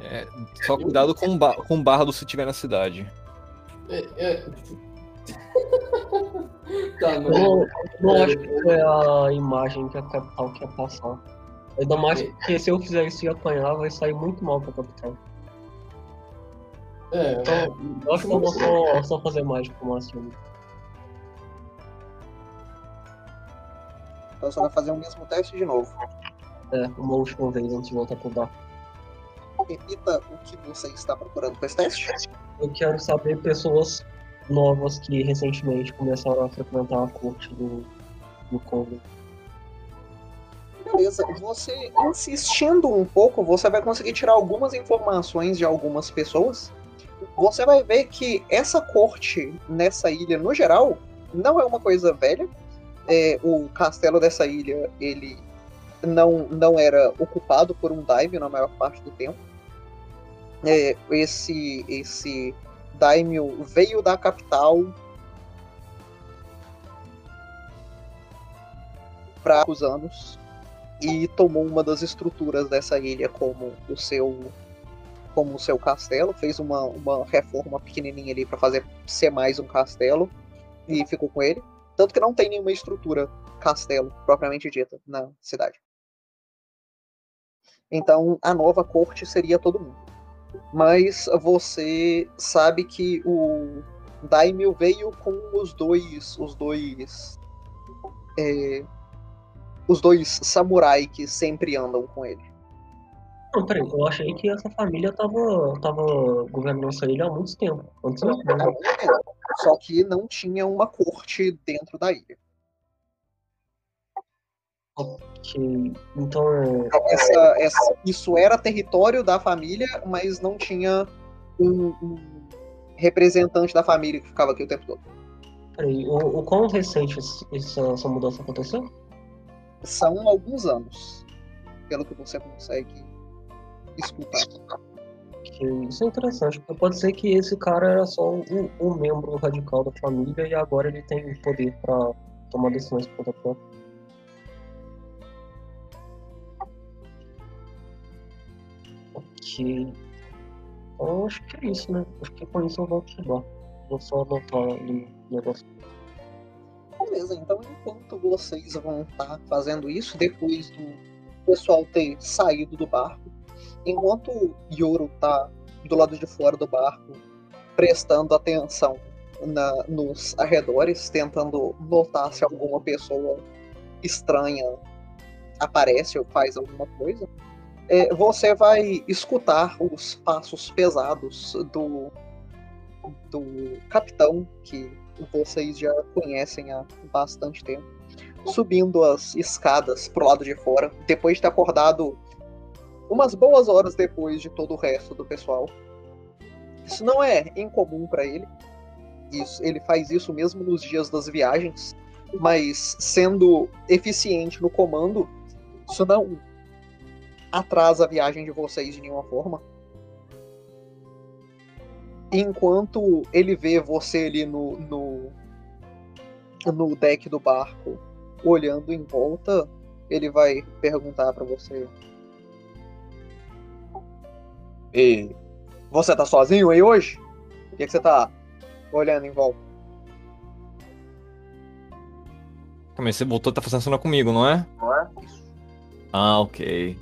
É, só cuidado com, ba com bardo se tiver na cidade. É, é... tá, não, não, não acho que foi a imagem que a capital quer passar. Ainda mais é. porque se eu fizer isso e apanhar, vai sair muito mal pra capital. É, Então, eu acho que eu vou só, só fazer mais diplomacia. Então você vai fazer o mesmo teste de novo. É, uma última vez antes de voltar pro bar. Repita o que você está procurando com esse teste. Eu quero saber pessoas novas que recentemente começaram a frequentar a corte do, do Congo. Beleza, você insistindo um pouco, você vai conseguir tirar algumas informações de algumas pessoas. Você vai ver que essa corte nessa ilha, no geral, não é uma coisa velha. É, o castelo dessa ilha, ele não, não era ocupado por um daimyo na maior parte do tempo. É, esse, esse daimyo veio da capital para os anos e tomou uma das estruturas dessa ilha como o seu como o seu castelo, fez uma, uma reforma pequenininha ali para fazer ser mais um castelo e ficou com ele. Tanto que não tem nenhuma estrutura castelo propriamente dita na cidade. Então a nova corte seria todo mundo. Mas você sabe que o Daimyo veio com os dois os dois é, os dois samurai que sempre andam com ele. Não, peraí, eu achei que essa família tava, tava governando essa ilha há muito tempo. Antes muito tempo. Só que não tinha uma corte dentro da ilha. que, então, é- Então, essa- essa- isso era território da família, mas não tinha um, um representante da família que ficava aqui o tempo todo. peraí, o, o quão recente essa, essa mudança aconteceu? São alguns anos, pelo que você consegue escutar. Isso é interessante, porque pode ser que esse cara era só um, um membro radical da família e agora ele tem poder pra tomar decisões por conta própria. Ok. Então, acho que é isso, né? Acho que com isso eu volto pro bar. Vou só anotar o negócio. Beleza, então enquanto vocês vão estar fazendo isso, depois do pessoal ter saído do barco, enquanto Yoro tá do lado de fora do barco, prestando atenção na- nos arredores, tentando notar se alguma pessoa estranha aparece ou faz alguma coisa, é, você vai escutar os passos pesados do, do capitão que vocês já conhecem há bastante tempo, subindo as escadas pro lado de fora, depois de ter acordado umas boas horas depois de todo o resto do pessoal. Isso não é incomum para ele. Isso, ele faz isso mesmo nos dias das viagens, mas sendo eficiente no comando, isso não atrasa a viagem de vocês de nenhuma forma. Enquanto ele vê você ali no, no, no deck do barco, olhando em volta, ele vai perguntar pra você. E você tá sozinho aí hoje? Por que, que você tá olhando em volta? Aí, você voltou, tá fazendo cena comigo, não é? Não é? Ah, ok.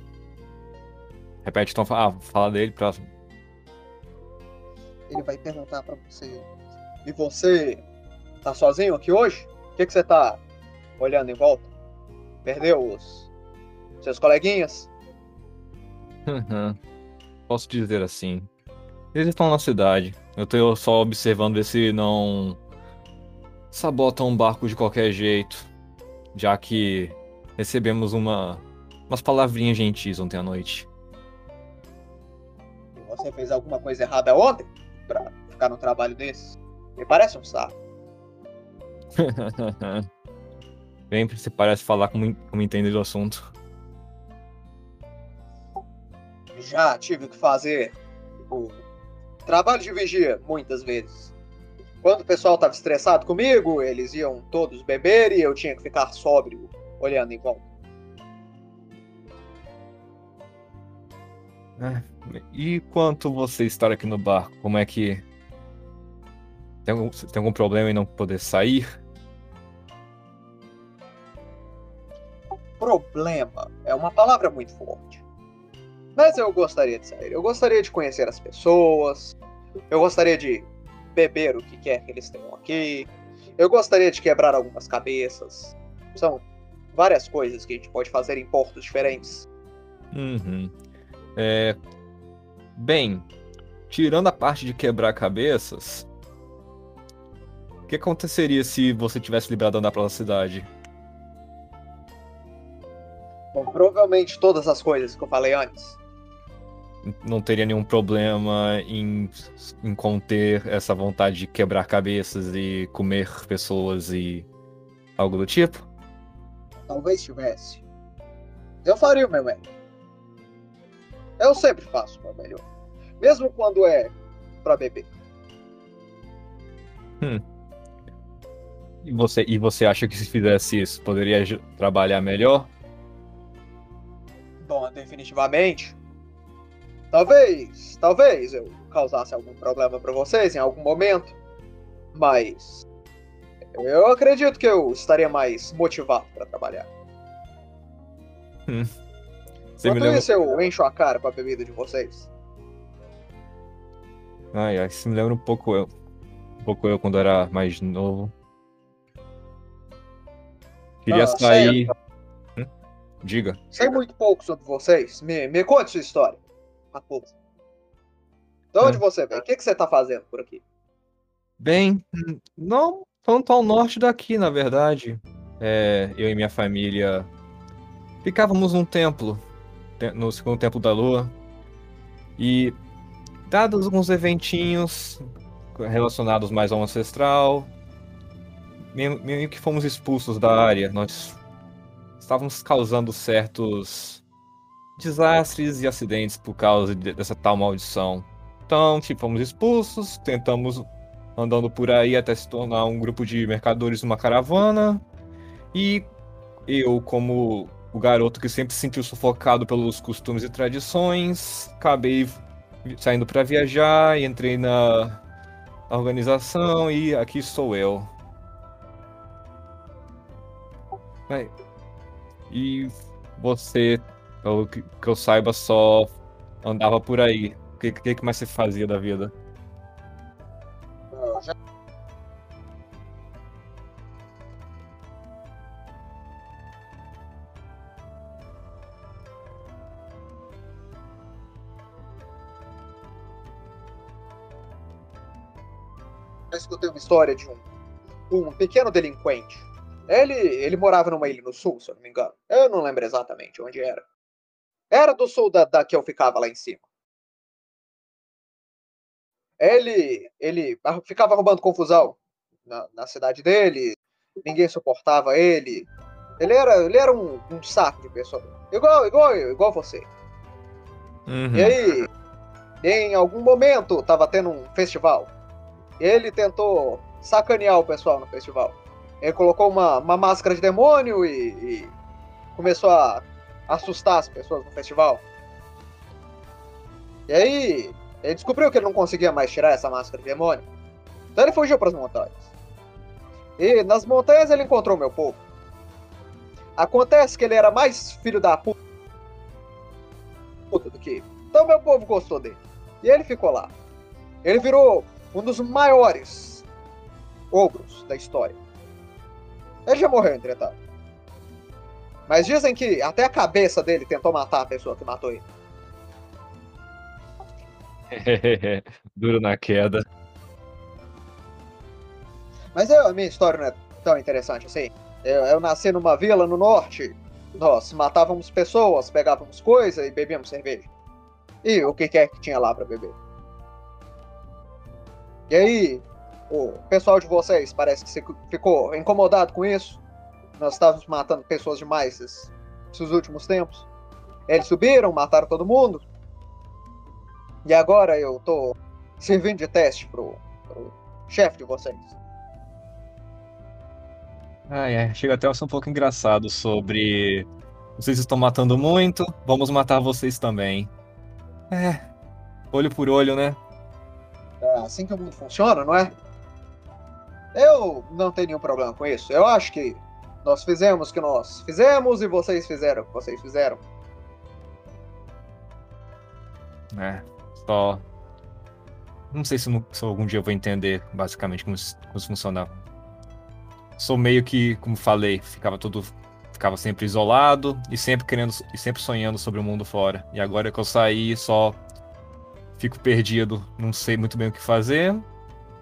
Repete então, ah, fala dele pra. Ele vai perguntar pra você. E você tá sozinho aqui hoje? Por que, que você tá olhando em volta? Perdeu os seus coleguinhas? Posso dizer assim. Eles estão na cidade. Eu tô só observando ver se não sabotam um barco de qualquer jeito. Já que recebemos uma umas palavrinhas gentis ontem à noite. Você fez alguma coisa errada ontem? Pra ficar no trabalho desse? Me parece um saco. Sempre se parece falar como, como entende do assunto. Já tive que fazer o trabalho de vigia muitas vezes. Quando o pessoal estava estressado comigo, eles iam todos beber e eu tinha que ficar sóbrio, olhando em volta. E quanto você estar aqui no barco, como é que. Tem algum, tem algum problema em não poder sair? Problema é uma palavra muito forte. Mas eu gostaria de sair. Eu gostaria de conhecer as pessoas, Eu gostaria de beber o que quer que eles tenham aqui. Eu gostaria de quebrar algumas cabeças. São várias coisas que a gente pode fazer em portos diferentes. Uhum. É... Bem, tirando a parte de quebrar cabeças, o que aconteceria se você tivesse liberado andar pela cidade? Bom, provavelmente todas as coisas que eu falei antes. Não teria nenhum problema em, em conter essa vontade de quebrar cabeças e comer pessoas e algo do tipo? Talvez tivesse. Eu faria o meu melhor. Eu sempre faço o meu melhor. Mesmo quando é pra beber. Hum. E você, e você acha que se fizesse isso, poderia trabalhar melhor? Bom, definitivamente. Talvez, talvez eu causasse algum problema pra vocês em algum momento. Mas eu acredito que eu estaria mais motivado pra trabalhar. Você me Enquanto lembra... isso, eu encho a cara com a bebida de vocês. Ai, ai, isso me lembra um pouco eu. Um pouco eu quando era mais novo. Queria Ah, sair. Hum? Diga. Sei muito pouco sobre vocês. Me, me conte sua história. De onde É. você vem? O que, que você tá fazendo por aqui? Bem, não tanto ao norte daqui, na verdade. É, eu e minha família ficávamos num templo, te- no segundo templo da lua. E, dados alguns eventinhos relacionados mais ao ancestral, meio, meio que fomos expulsos da área. Nós estávamos causando certos desastres e acidentes por causa de- dessa tal maldição. Então, tipo, fomos expulsos, tentamos andando por aí até se tornar um grupo de mercadores numa caravana. E eu, como o garoto que sempre se sentiu sufocado pelos costumes e tradições, acabei saindo para viajar e entrei na organização e aqui sou eu. E você, pelo que que eu saiba, só andava por aí. O que, que que mais você fazia da vida? Eu escutei uma história de um, um pequeno delinquente. Ele, ele morava numa ilha no sul, se eu não me engano. Eu não lembro exatamente onde era. Era do sul da, que eu ficava lá em cima. Ele, ele ficava arrumando confusão na, na cidade dele. Ninguém suportava ele. Ele era, ele era um, um saco de pessoa. Igual, igual igual você. Uhum. E aí, em algum momento, tava tendo um festival. Ele tentou sacanear o pessoal no festival. Ele colocou uma, uma máscara de demônio e, e começou a assustar as pessoas no festival. E aí, ele descobriu que ele não conseguia mais tirar essa máscara de demônio. Então ele fugiu para as montanhas. E nas montanhas ele encontrou meu povo. Acontece que ele era mais filho da puta do que. Então meu povo gostou dele. E ele ficou lá. Ele virou um dos maiores ogros da história. Ele já morreu, entretanto. Mas dizem que até a cabeça dele tentou matar a pessoa que matou ele. Duro na queda. Mas eu- a minha história não é tão interessante assim. Eu, eu nasci numa vila no norte. Nós matávamos pessoas, pegávamos coisa e bebíamos cerveja. E o que quer que tinha lá pra beber. E aí, o pessoal de vocês parece que ficou incomodado com isso. Nós estávamos matando pessoas demais esses, esses últimos tempos. Eles subiram, mataram todo mundo. E agora eu tô servindo de teste pro, pro chefe de vocês. Ai, ai, chega até a ser um pouco engraçado sobre. Vocês estão matando muito, vamos matar vocês também. É. Olho por olho, né? É assim que o mundo funciona, não é? Eu não tenho nenhum problema com isso. Eu acho que nós fizemos o que nós fizemos e vocês fizeram o que vocês fizeram. É. Só. Não sei se, no- se algum dia eu vou entender basicamente como isso, como isso funciona. Sou meio que, como falei, ficava todo. Ficava sempre isolado e sempre querendo e sempre sonhando sobre o mundo fora. E agora que eu saí, só fico perdido, não sei muito bem o que fazer.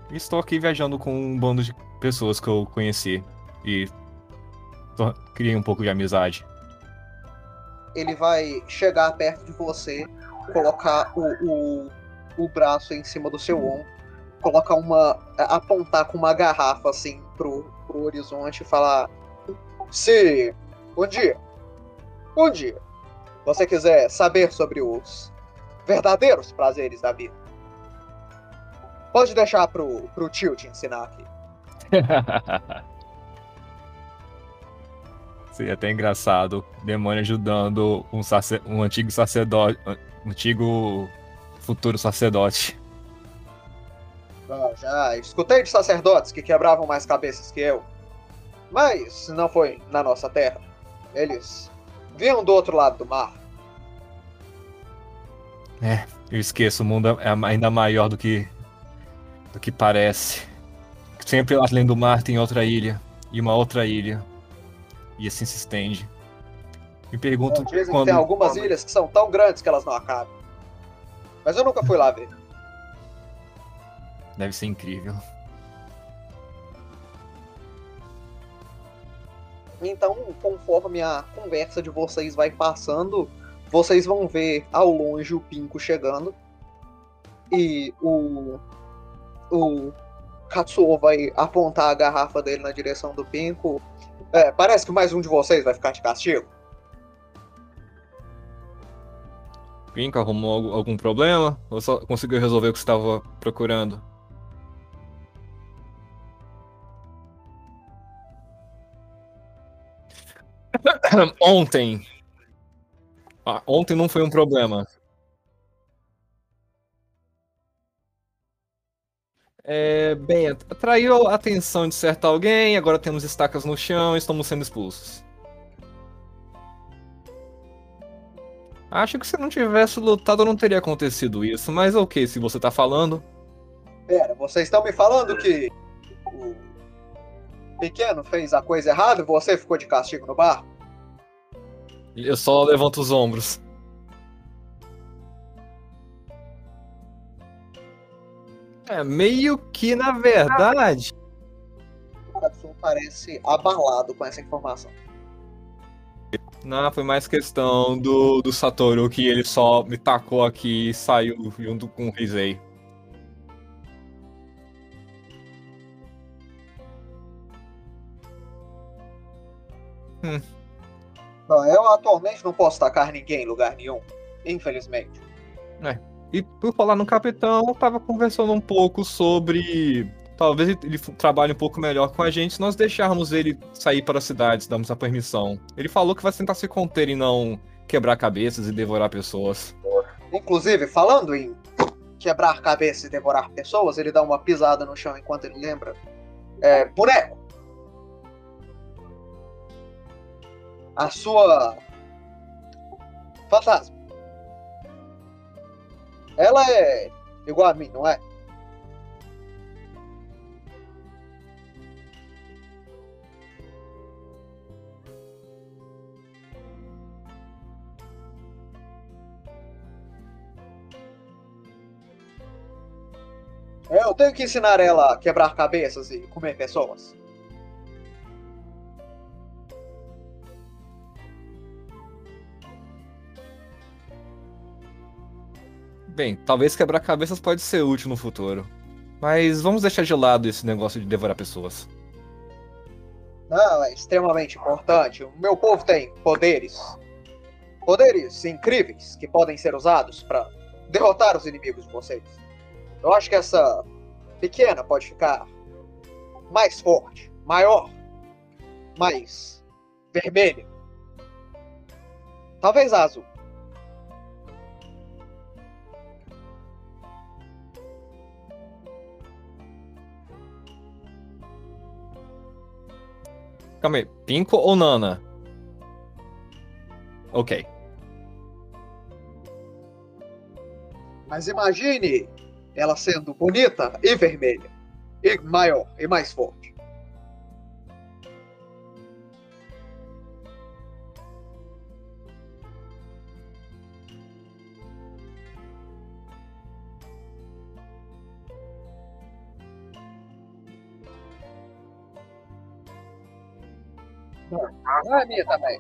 E estou aqui viajando com um bando de pessoas que eu conheci. E criei um pouco de amizade. Ele vai chegar perto de você, colocar o, o, o braço em cima do seu ombro, colocar uma. apontar com uma garrafa assim pro, pro horizonte e falar. Se um dia, um dia, você quiser saber sobre os verdadeiros prazeres da vida, pode deixar pro, pro tio te ensinar aqui. Seria até engraçado. Demônio ajudando um, sacer- um antigo sacerdote. Um antigo futuro sacerdote. Ah, já escutei de sacerdotes que quebravam mais cabeças que eu. Mas não foi na nossa terra. Eles vinham do outro lado do mar. Eu esqueço, o mundo é ainda maior do que. do que parece. Sempre além do mar tem outra ilha. E uma outra ilha. E assim se estende. Me pergunto que quando. tem algumas ilhas que são tão grandes que elas não acabam. Mas eu nunca fui lá ver. Deve ser incrível. Então, conforme a conversa de vocês vai passando, vocês vão ver ao longe o Pinko chegando. E o. O Katsuo vai apontar a garrafa dele na direção do Pinko. É, parece que mais um de vocês vai ficar de castigo. Pinka arrumou algu- algum problema? Ou só conseguiu resolver o que estava procurando? Ontem. Ah, ontem não foi um problema. É, bem, atraiu a atenção de certo alguém, agora temos estacas no chão e estamos sendo expulsos. Acho que se não tivesse lutado não teria acontecido isso, mas ok, se você tá falando. Pera, vocês estão me falando que o pequeno fez a coisa errada e você ficou de castigo no bar? Eu só levanto os ombros. É, meio que na verdade. O Katsuo parece abalado com essa informação. Não, foi mais questão do, do Satoru que ele só me tacou aqui e saiu junto com o Rizei. Não, eu atualmente não posso tacar ninguém em lugar nenhum. Infelizmente. E por falar no capitão, eu tava conversando um pouco sobre. Talvez ele trabalhe um pouco melhor com a gente se nós deixarmos ele sair para as cidades, damos a permissão. Ele falou que vai tentar se conter e não quebrar cabeças e devorar pessoas. Inclusive, falando em quebrar cabeça e devorar pessoas, ele dá uma pisada no chão enquanto ele lembra. É, boneco! A sua. Fantasma. Ela é igual a mim, não é? Eu tenho que ensinar ela a quebrar cabeças e comer pessoas. Bem, talvez quebrar cabeças pode ser útil no futuro. Mas vamos deixar de lado esse negócio de devorar pessoas. Não, é extremamente importante. O meu povo tem poderes. Poderes incríveis que podem ser usados para derrotar os inimigos de vocês. Eu acho que essa pequena pode ficar mais forte, maior, mais vermelha. Talvez azul. Calma aí, ou Nana? Ok. Mas imagine ela sendo bonita e vermelha, e maior e mais forte. Ah, a minha também.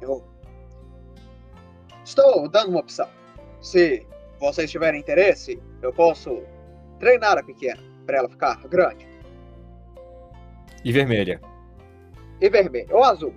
Eu estou dando uma opção. Se vocês tiverem interesse, eu posso treinar a pequena para ela ficar grande E vermelha. e vermelha ou azul.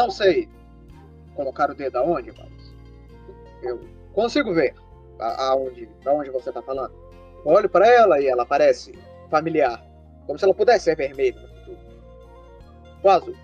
Não sei colocar o dedo aonde, mas eu consigo ver aonde, aonde você está falando. Olho para ela e ela parece familiar, como se ela pudesse ser vermelha. Ou azul.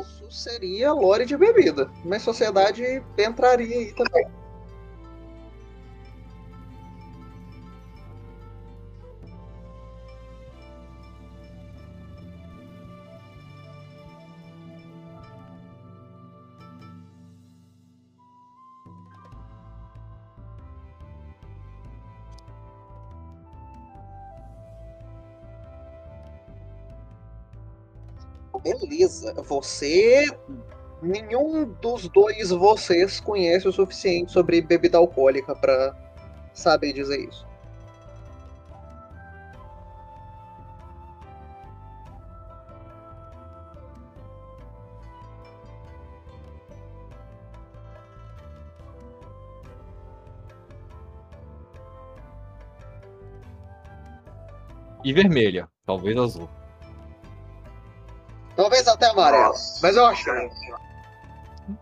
Isso seria lore de bebida, mas sociedade entraria aí também. Você. Nenhum dos dois vocês conhece o suficiente sobre bebida alcoólica pra saber dizer isso. E vermelha. Talvez azul. Talvez até amarelo, mas eu acho.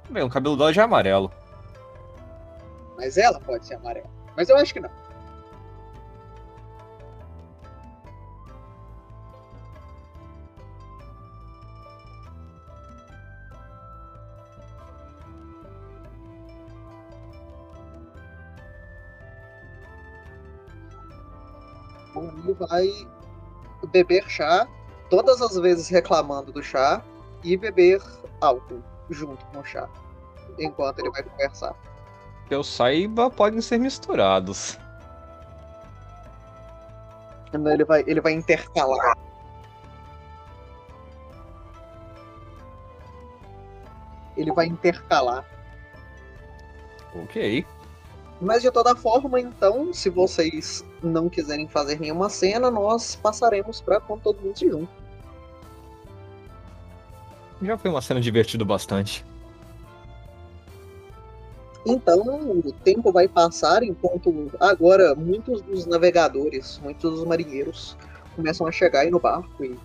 Bem, o cabelo dela já é amarelo. Mas ela pode ser amarela, mas eu acho que não. O Will vai beber chá, todas as vezes reclamando do chá, e beber álcool junto com o chá, enquanto ele vai conversar. Que eu saiba, podem ser misturados. Então Ele vai, ele vai intercalar. Ele vai intercalar. Ok. Mas de toda forma, então, se vocês não quiserem fazer nenhuma cena, nós passaremos pra quando todo mundo se junta. Já foi uma cena divertida bastante. Então, o tempo vai passar enquanto agora muitos dos navegadores, muitos dos marinheiros começam a chegar aí no barco e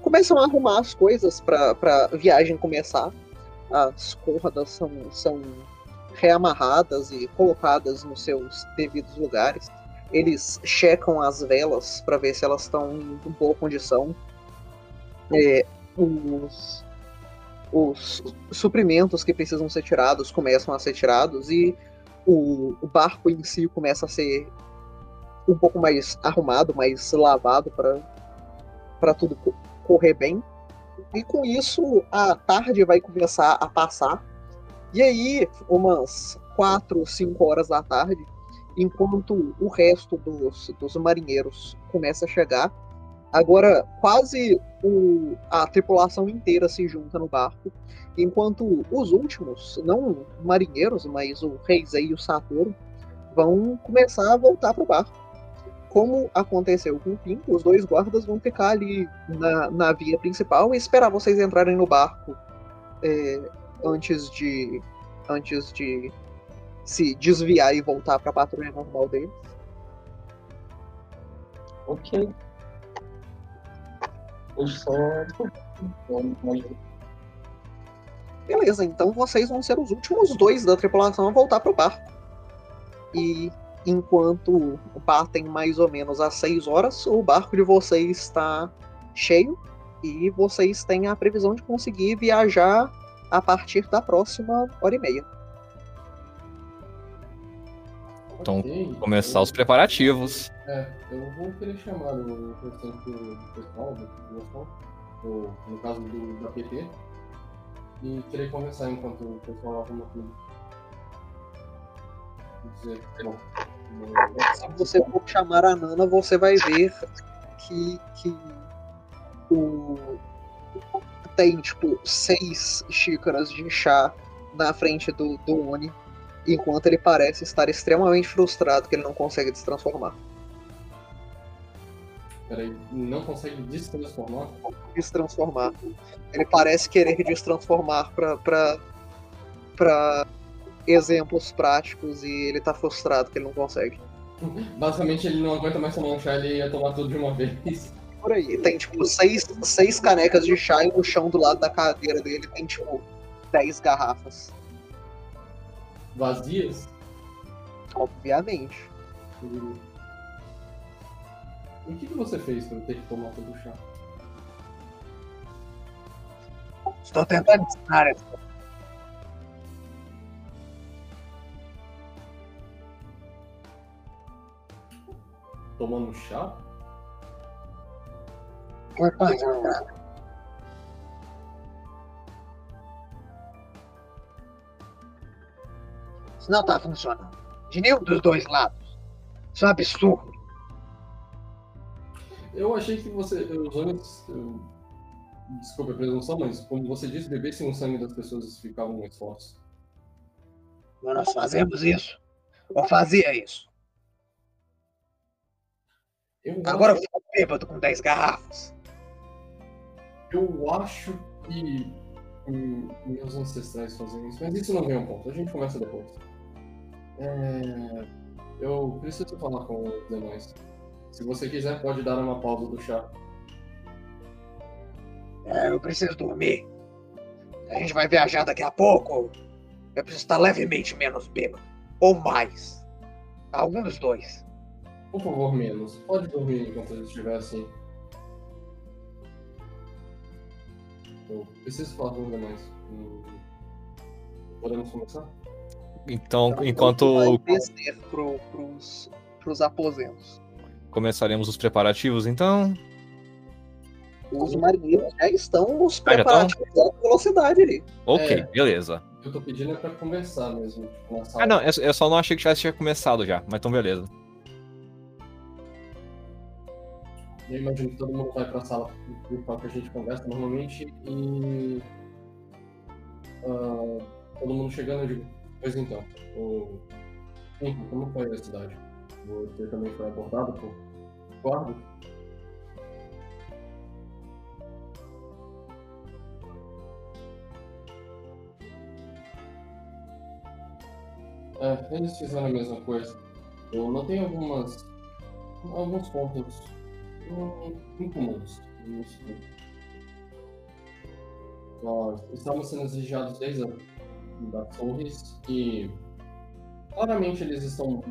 começam a arrumar as coisas para a viagem começar. As cordas são, são reamarradas e colocadas nos seus devidos lugares. Eles checam as velas para ver se elas estão em boa condição. É, os, os suprimentos que precisam ser tirados começam a ser tirados e o, o barco em si começa a ser um pouco mais arrumado, mais lavado para tudo co- correr bem. E com isso, a tarde vai começar a passar. E aí, umas 4, 5 horas da tarde, enquanto o resto dos, dos marinheiros começa a chegar, agora quase o, a tripulação inteira se junta no barco, enquanto os últimos, não marinheiros, mas o Reisei e o Satoru, vão começar a voltar para o barco como aconteceu com o Pink, os dois guardas vão ficar ali na, na via principal e esperar vocês entrarem no barco é, antes de antes de se desviar e voltar para a patrulha normal deles. Ok. Eu só. Beleza, então vocês vão ser os últimos dois da tripulação a voltar pro barco. E enquanto partem mais ou menos às 6 horas, o barco de vocês está cheio e vocês têm a previsão de conseguir viajar a partir da próxima hora e meia. Então, Começar os preparativos. É, eu vou querer chamar o restante do do pessoal, da população, do- no caso do, da PT, e querer conversar enquanto o pessoal arruma tudo. Dizer, bom, Se você for chamar a Nana, você vai ver que, que o tem tipo seis xícaras de chá na frente do, do Oni, enquanto ele parece estar extremamente frustrado que ele não consegue destransformar. Peraí, não consegue destransformar? Destransformar. Ele parece querer destransformar pra, pra, pra exemplos práticos e ele tá frustrado que ele não consegue. Basicamente ele não aguenta mais tomar um chá, ele ia tomar tudo de uma vez. Por aí. Tem tipo seis, seis canecas de chá e no chão do lado da cadeira dele tem tipo dez garrafas. Vazias? Obviamente. E o que, que você fez pra ter que tomar todo o chá? Estou tentando ensinar essa. Tomando chá? Isso não tá funcionando. De nenhum dos dois lados. Isso é um absurdo. Eu achei que você. Os homens. eu- Desculpa a presunção, mas como você disse, bebessem o sangue das pessoas ficavam mais fortes. Mas nós fazemos isso. Ou fazia isso. Eu Agora eu acho, fico bêbado com 10 garrafas. eu acho que hum, meus ancestrais fazem isso, mas isso não vem ao ponto. A gente começa depois. É, eu preciso falar com os demais. Se você quiser, pode dar uma pausa do chá. É, eu preciso dormir. A gente vai viajar daqui a pouco. Eu preciso estar levemente menos bêbado. Ou mais. Algum dos dois. Por favor, menos. Pode dormir enquanto ele estiver assim. Eu preciso falar com os demais. Hum, Podemos começar? Então, enquanto Vai descer pro, pros, pros aposentos. Começaremos os preparativos, então. Os marinheiros já estão nos Ah, já preparativos da velocidade ali. Ok, É. beleza. Eu tô pedindo é pra conversar mesmo, tipo. Ah, não, eu eu só não achei que tivesse tinha começado já, mas então beleza. Eu imagino que todo mundo vai pra sala principal que a gente conversa normalmente e. ah, todo mundo chegando, eu digo, pois então, o. Enfim, como foi a cidade? Você também foi abordado por guardas? É, eles fizeram a mesma coisa. Eu notei algumas. alguns pontos hum, incomuns. Nós estamos sendo exigidos desde a da torres e claramente eles estão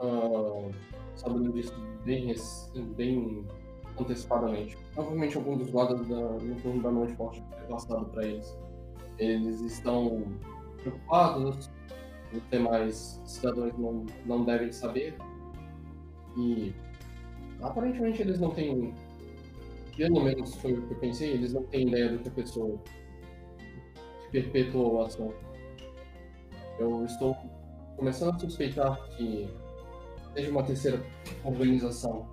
ah, sabendo disso bem, bem antecipadamente. Provavelmente algum dos guardas da, no turno da noite pode ter passado para eles. Eles estão preocupados, os demais cidadãos não, não devem saber e aparentemente eles não têm pelo menos foi o que eu pensei, eles não têm ideia do que a pessoa que perpetuou a ação. Eu estou começando a suspeitar que seja uma terceira organização.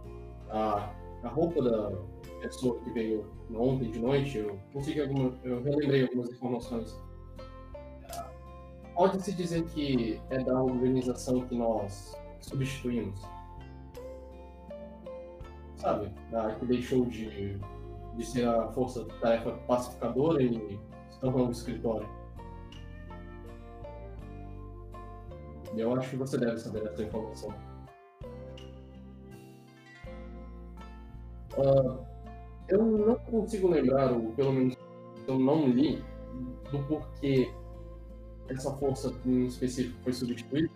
A, a roupa da pessoa que veio ontem de noite, eu consegui alguma, eu relembrei algumas informações. Pode-se dizer que é da organização que nós substituímos. Sabe? A que deixou de, de ser a força-tarefa pacificadora e se tornou um escritório. Eu acho que você deve saber essa informação. Uh, eu não consigo lembrar, ou pelo menos eu não li, do porquê essa força em específico foi substituída,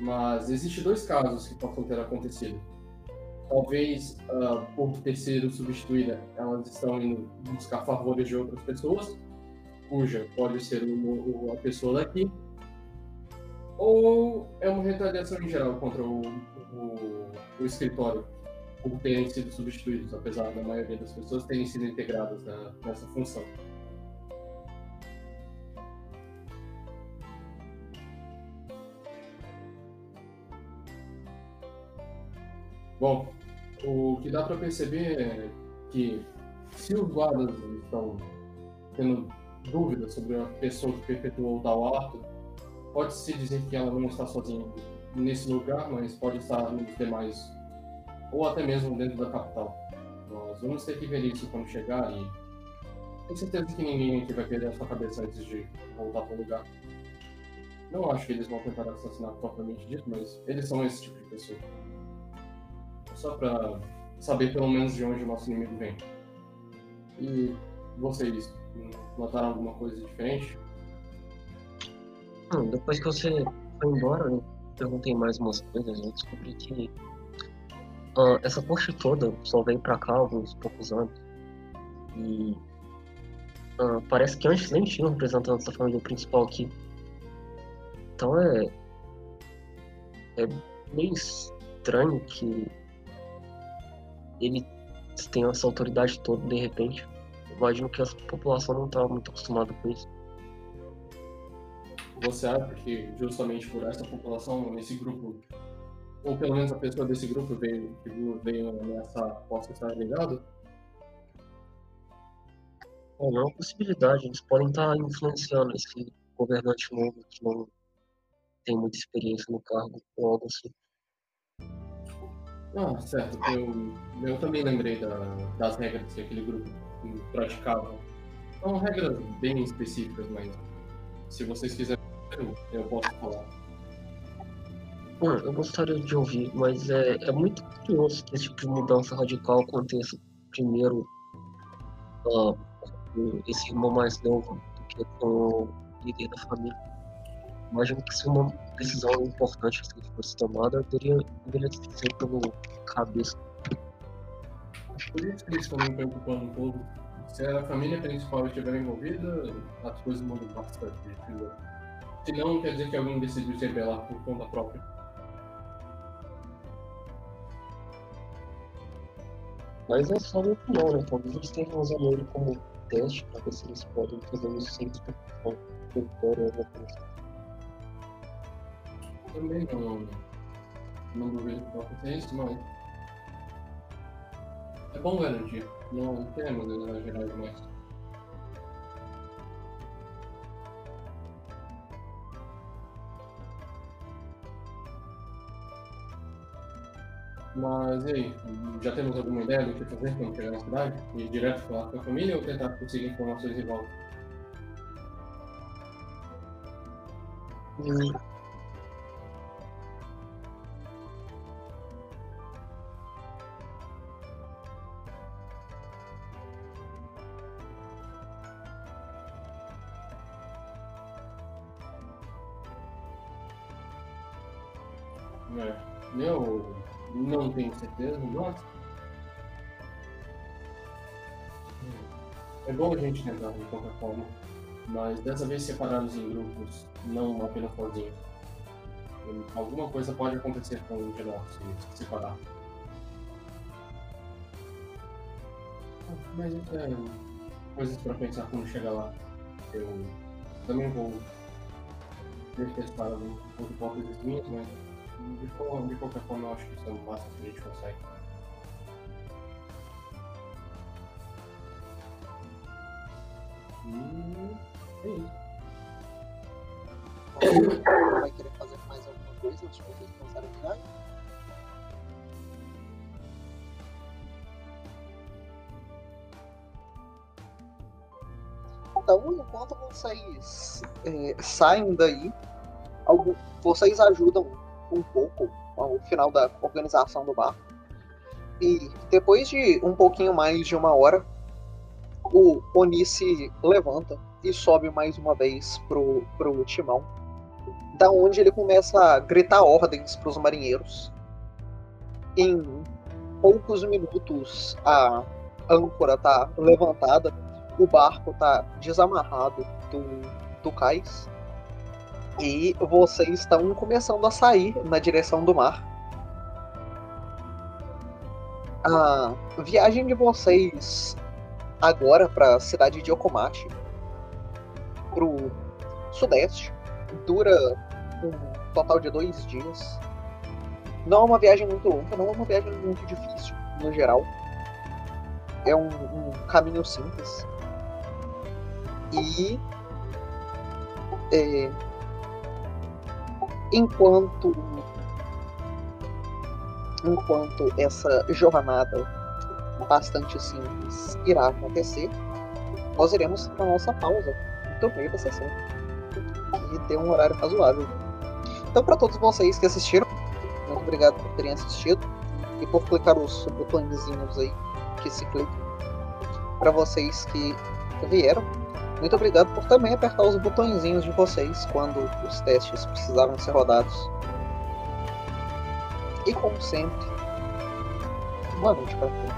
mas existem dois casos que possam ter acontecido. Talvez, uh, por ter sido substituída, elas estão indo buscar favores de outras pessoas, cuja pode ser a pessoa daqui, ou é uma retaliação em geral contra o, o, o escritório por terem sido substituídos, apesar da maioria das pessoas terem sido integradas na, nessa função. Bom, o que dá para perceber é que se os guardas estão tendo dúvidas sobre a pessoa que perpetuou o tal ato, pode-se dizer que ela não está sozinha nesse lugar, mas pode estar nos demais, ou até mesmo dentro da capital. Nós vamos ter que ver isso quando chegar e tenho certeza que ninguém aqui vai perder a sua cabeça antes de voltar para o lugar. Não acho que eles vão tentar assassinar propriamente dito, mas eles são esse tipo de pessoa. Só para saber pelo menos de onde o nosso inimigo vem. E vocês notaram alguma coisa diferente? Hum, depois que você foi embora, eu perguntei mais umas coisas, eu descobri que uh, essa corte toda só veio pra cá há alguns poucos anos. E uh, parece que antes nem tinha um representante da família principal aqui. Então é. É meio estranho que ele tenha essa autoridade toda de repente. Imagino que a população não está muito acostumada com isso. Você acha que justamente por essa população, esse grupo, ou pelo menos a pessoa desse grupo veio, veio nessa possa estar ligado? É uma possibilidade, eles podem estar influenciando esse governante novo que não tem muita experiência no cargo ou algo assim. Ah, certo. Eu, eu também lembrei da, das regras que aquele grupo praticava. São regras bem específicas, mas se vocês quiserem, eu posso falar. Bom, eu gostaria de ouvir, mas é, é muito curioso que esse tipo de mudança radical aconteça primeiro uh, com esse irmão mais novo do que com o líder da família. Imagino que se uma decisão importante assim, fosse tomada, deveria, deveria ser pelo cabeça. Por isso que eles estão me preocupando um pouco. Se a família principal estiver envolvida, as coisas mudam bastante. Se não, quer dizer que alguém decidiu se rebelar por conta própria. Mas é só minha opinião, né? Talvez eles tenham usado ele como teste para ver se eles podem fazer isso sem discussão. Território, alguma coisa assim também não, não duvido que vai acontecer isso, mas é bom garantir. Não temos exagerar demais. Mas e aí, já temos alguma ideia do que fazer quando chegar na cidade? Ir direto falar com a família ou tentar conseguir informações em volta? Hum, não tenho certeza, mas. É bom a gente tentar de qualquer forma. Mas dessa vez separados em grupos, não apenas sozinhos. Alguma coisa pode acontecer com o de nós se separar. Mas é coisas pra pensar quando chegar lá. Eu também vou ter testado algumas hipóteses minhas, mas de, de qualquer forma eu acho que isso é o máximo que a gente consegue. E é isso. Vai querer fazer mais alguma coisa antes de vocês começarem a viagem? Então, enquanto vocês eh, saem daí, algum- vocês ajudam um pouco ao final da organização do barco. E depois de um pouquinho mais de uma hora, o Oni se levanta e sobe mais uma vez pro, pro timão da onde ele começa a gritar ordens para os marinheiros. Em poucos minutos, a âncora tá levantada, o barco tá desamarrado do, do cais e vocês estão começando a sair na direção do mar. A viagem de vocês agora para a cidade de Okomachi, pro sudeste, dura um total de dois dias. Não é uma viagem muito longa, não é uma viagem muito difícil, no geral. É um, um caminho simples. E. é, enquanto. Enquanto essa jornada bastante simples irá acontecer, nós iremos para nossa pausa no meio da sessão e ter um horário razoável. Então, para todos vocês que assistiram, muito obrigado por terem assistido e por clicar os botõezinhos aí que se clicam. Para vocês que vieram, muito obrigado por também apertar os botõezinhos de vocês quando os testes precisavam ser rodados. E como sempre, boa noite para todos.